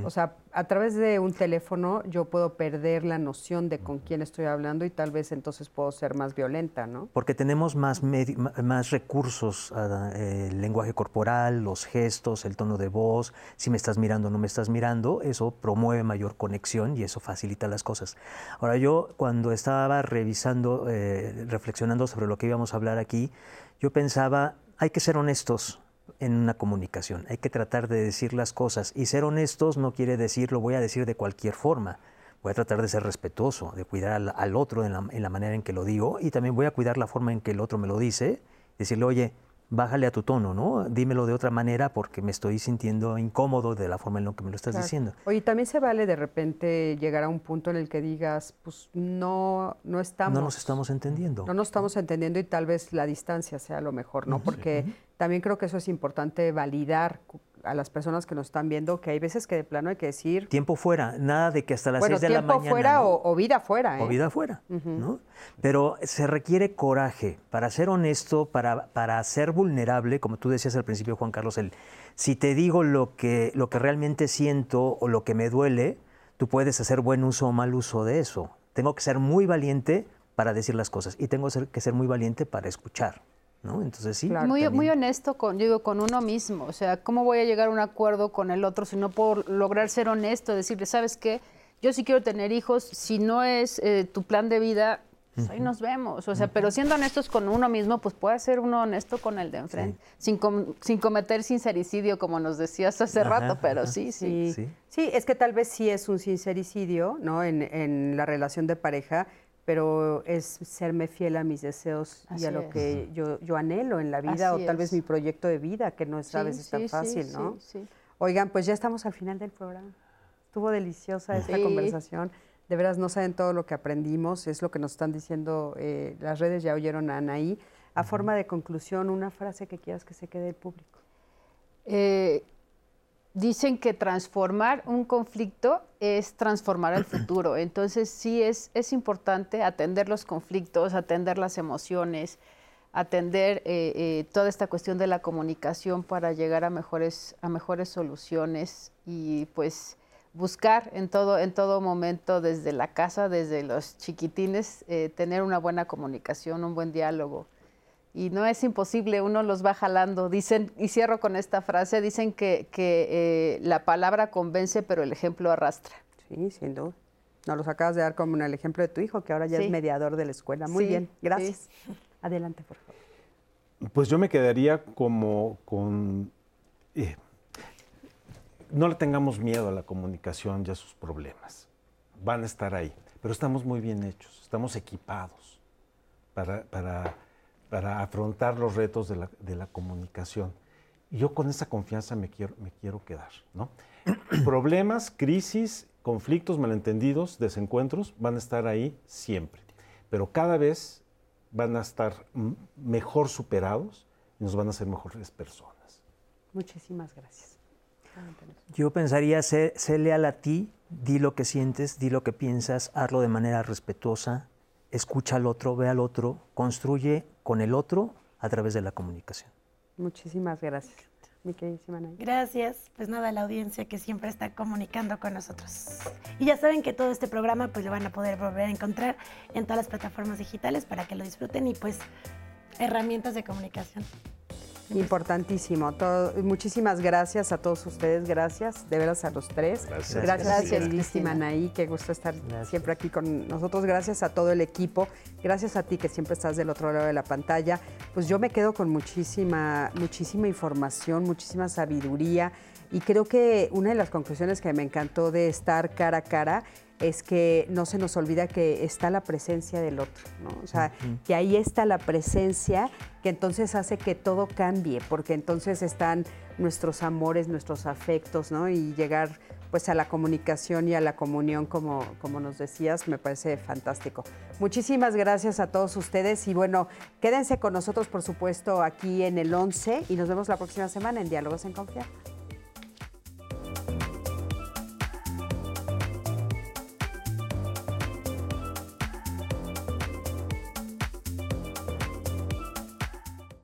O sea, a través de un teléfono yo puedo perder la noción de con quién estoy hablando y tal vez entonces puedo ser más violenta, ¿no? Porque tenemos más, más recursos, ah, el lenguaje corporal, los gestos, el tono de voz, si me estás mirando o no me estás mirando, eso promueve mayor conexión y eso facilita las cosas. Ahora yo cuando estaba revisando, eh, reflexionando sobre lo que íbamos a hablar aquí, yo pensaba, hay que ser honestos en una comunicación. Hay que tratar de decir las cosas. Y ser honestos no quiere decir lo voy a decir de cualquier forma. Voy a tratar de ser respetuoso, de cuidar al, otro en la, manera en que lo digo y también voy a cuidar la forma en que el otro me lo dice. Decirle, oye, bájale a tu tono, ¿no? Dímelo de otra manera porque me estoy sintiendo incómodo de la forma en la que me lo estás diciendo. Oye, también se vale de repente llegar a un punto en el que digas, pues no, no estamos... No nos estamos entendiendo. No nos estamos entendiendo y tal vez la distancia sea lo mejor, ¿no? Porque también creo que eso es importante validar a las personas que nos están viendo que hay veces que de plano hay que decir... Tiempo fuera, nada de que hasta las 6 de la mañana... tiempo fuera o, vida fuera. ¿eh? O vida fuera, ¿no? Pero se requiere coraje para ser honesto, para, para ser vulnerable, como tú decías al principio, Juan Carlos, el, si te digo lo que, lo que realmente siento o lo que me duele, tú puedes hacer buen uso o mal uso de eso. Tengo que ser muy valiente para decir las cosas y tengo que ser muy valiente para escuchar. ¿No? Entonces sí. muy, muy honesto con, digo, con uno mismo. O sea, ¿cómo voy a llegar a un acuerdo con el otro si no puedo lograr ser honesto? Decirle, ¿sabes qué? Yo sí quiero tener hijos. Si no es eh, tu plan de vida, pues ahí nos vemos. O sea, pero siendo honestos con uno mismo, pues puede ser uno honesto con el de enfrente, sin, sin cometer sincericidio, como nos decías hace rato, pero sí, sí, sí, sí. es que tal vez sí es un sincericidio, ¿no? En, en la relación de pareja, pero es serme fiel a mis deseos y a lo que yo, yo, anhelo en la vida, o tal vez mi proyecto de vida, que no es a veces tan fácil, ¿no? Oigan, pues ya estamos al final del programa. Estuvo deliciosa esta conversación de veras no saben todo lo que aprendimos, es lo que nos están diciendo eh, las redes, ya oyeron a Anaí. A forma de conclusión, una frase que quieras que se quede el público. Eh, dicen que transformar un conflicto es transformar el futuro. Entonces sí es, es importante atender los conflictos, atender las emociones, atender eh, toda esta cuestión de la comunicación para llegar a mejores, a mejores soluciones y pues buscar en todo, en todo momento, desde la casa, desde los chiquitines, eh, tener una buena comunicación, un buen diálogo. Y no es imposible, uno los va jalando. Dicen, y cierro con esta frase, dicen que, eh, la palabra convence, pero el ejemplo arrastra. Sí, sin duda. Nos los acabas de dar como el ejemplo de tu hijo, que ahora ya es mediador de la escuela. Muy bien, gracias. Adelante, por favor. Pues yo me quedaría como con... Eh, no le tengamos miedo a la comunicación y a sus problemas. Van a estar ahí, pero estamos muy bien hechos, estamos equipados para, para, afrontar los retos de la, de la, comunicación. Y yo con esa confianza me quiero, me quiero quedar. ¿no? problemas, crisis, conflictos, malentendidos, desencuentros van a estar ahí siempre, pero cada vez van a estar mejor superados y nos van a ser mejores personas. Muchísimas gracias. Yo pensaría, sé, leal a ti, di lo que sientes, di lo que piensas, hazlo de manera respetuosa, escucha al otro, ve al otro, construye con el otro a través de la comunicación. Muchísimas gracias. Mi queridísima Gracias. Pues nada, la audiencia que siempre está comunicando con nosotros. Y ya saben que todo este programa pues lo van a poder volver a encontrar en todas las plataformas digitales para que lo disfruten y pues herramientas de comunicación. Importantísimo. muchísimas gracias a todos ustedes, gracias, de veras a los tres. Gracias, gracias, gracias Anaí, qué gusto estar siempre aquí con nosotros. Gracias a todo el equipo, gracias a ti que siempre estás del otro lado de la pantalla. Pues yo me quedo con muchísima, muchísima información, muchísima sabiduría y creo que una de las conclusiones que me encantó de estar cara a cara es que no se nos olvida que está la presencia del otro, ¿no? O sea, que ahí está la presencia que entonces hace que todo cambie, porque entonces están nuestros amores, nuestros afectos, ¿no? Y llegar pues a la comunicación y a la comunión, como, como nos decías, me parece fantástico. Muchísimas gracias a todos ustedes y bueno, quédense con nosotros, por supuesto, aquí en el 11 y nos vemos la próxima semana en Diálogos en Confianza.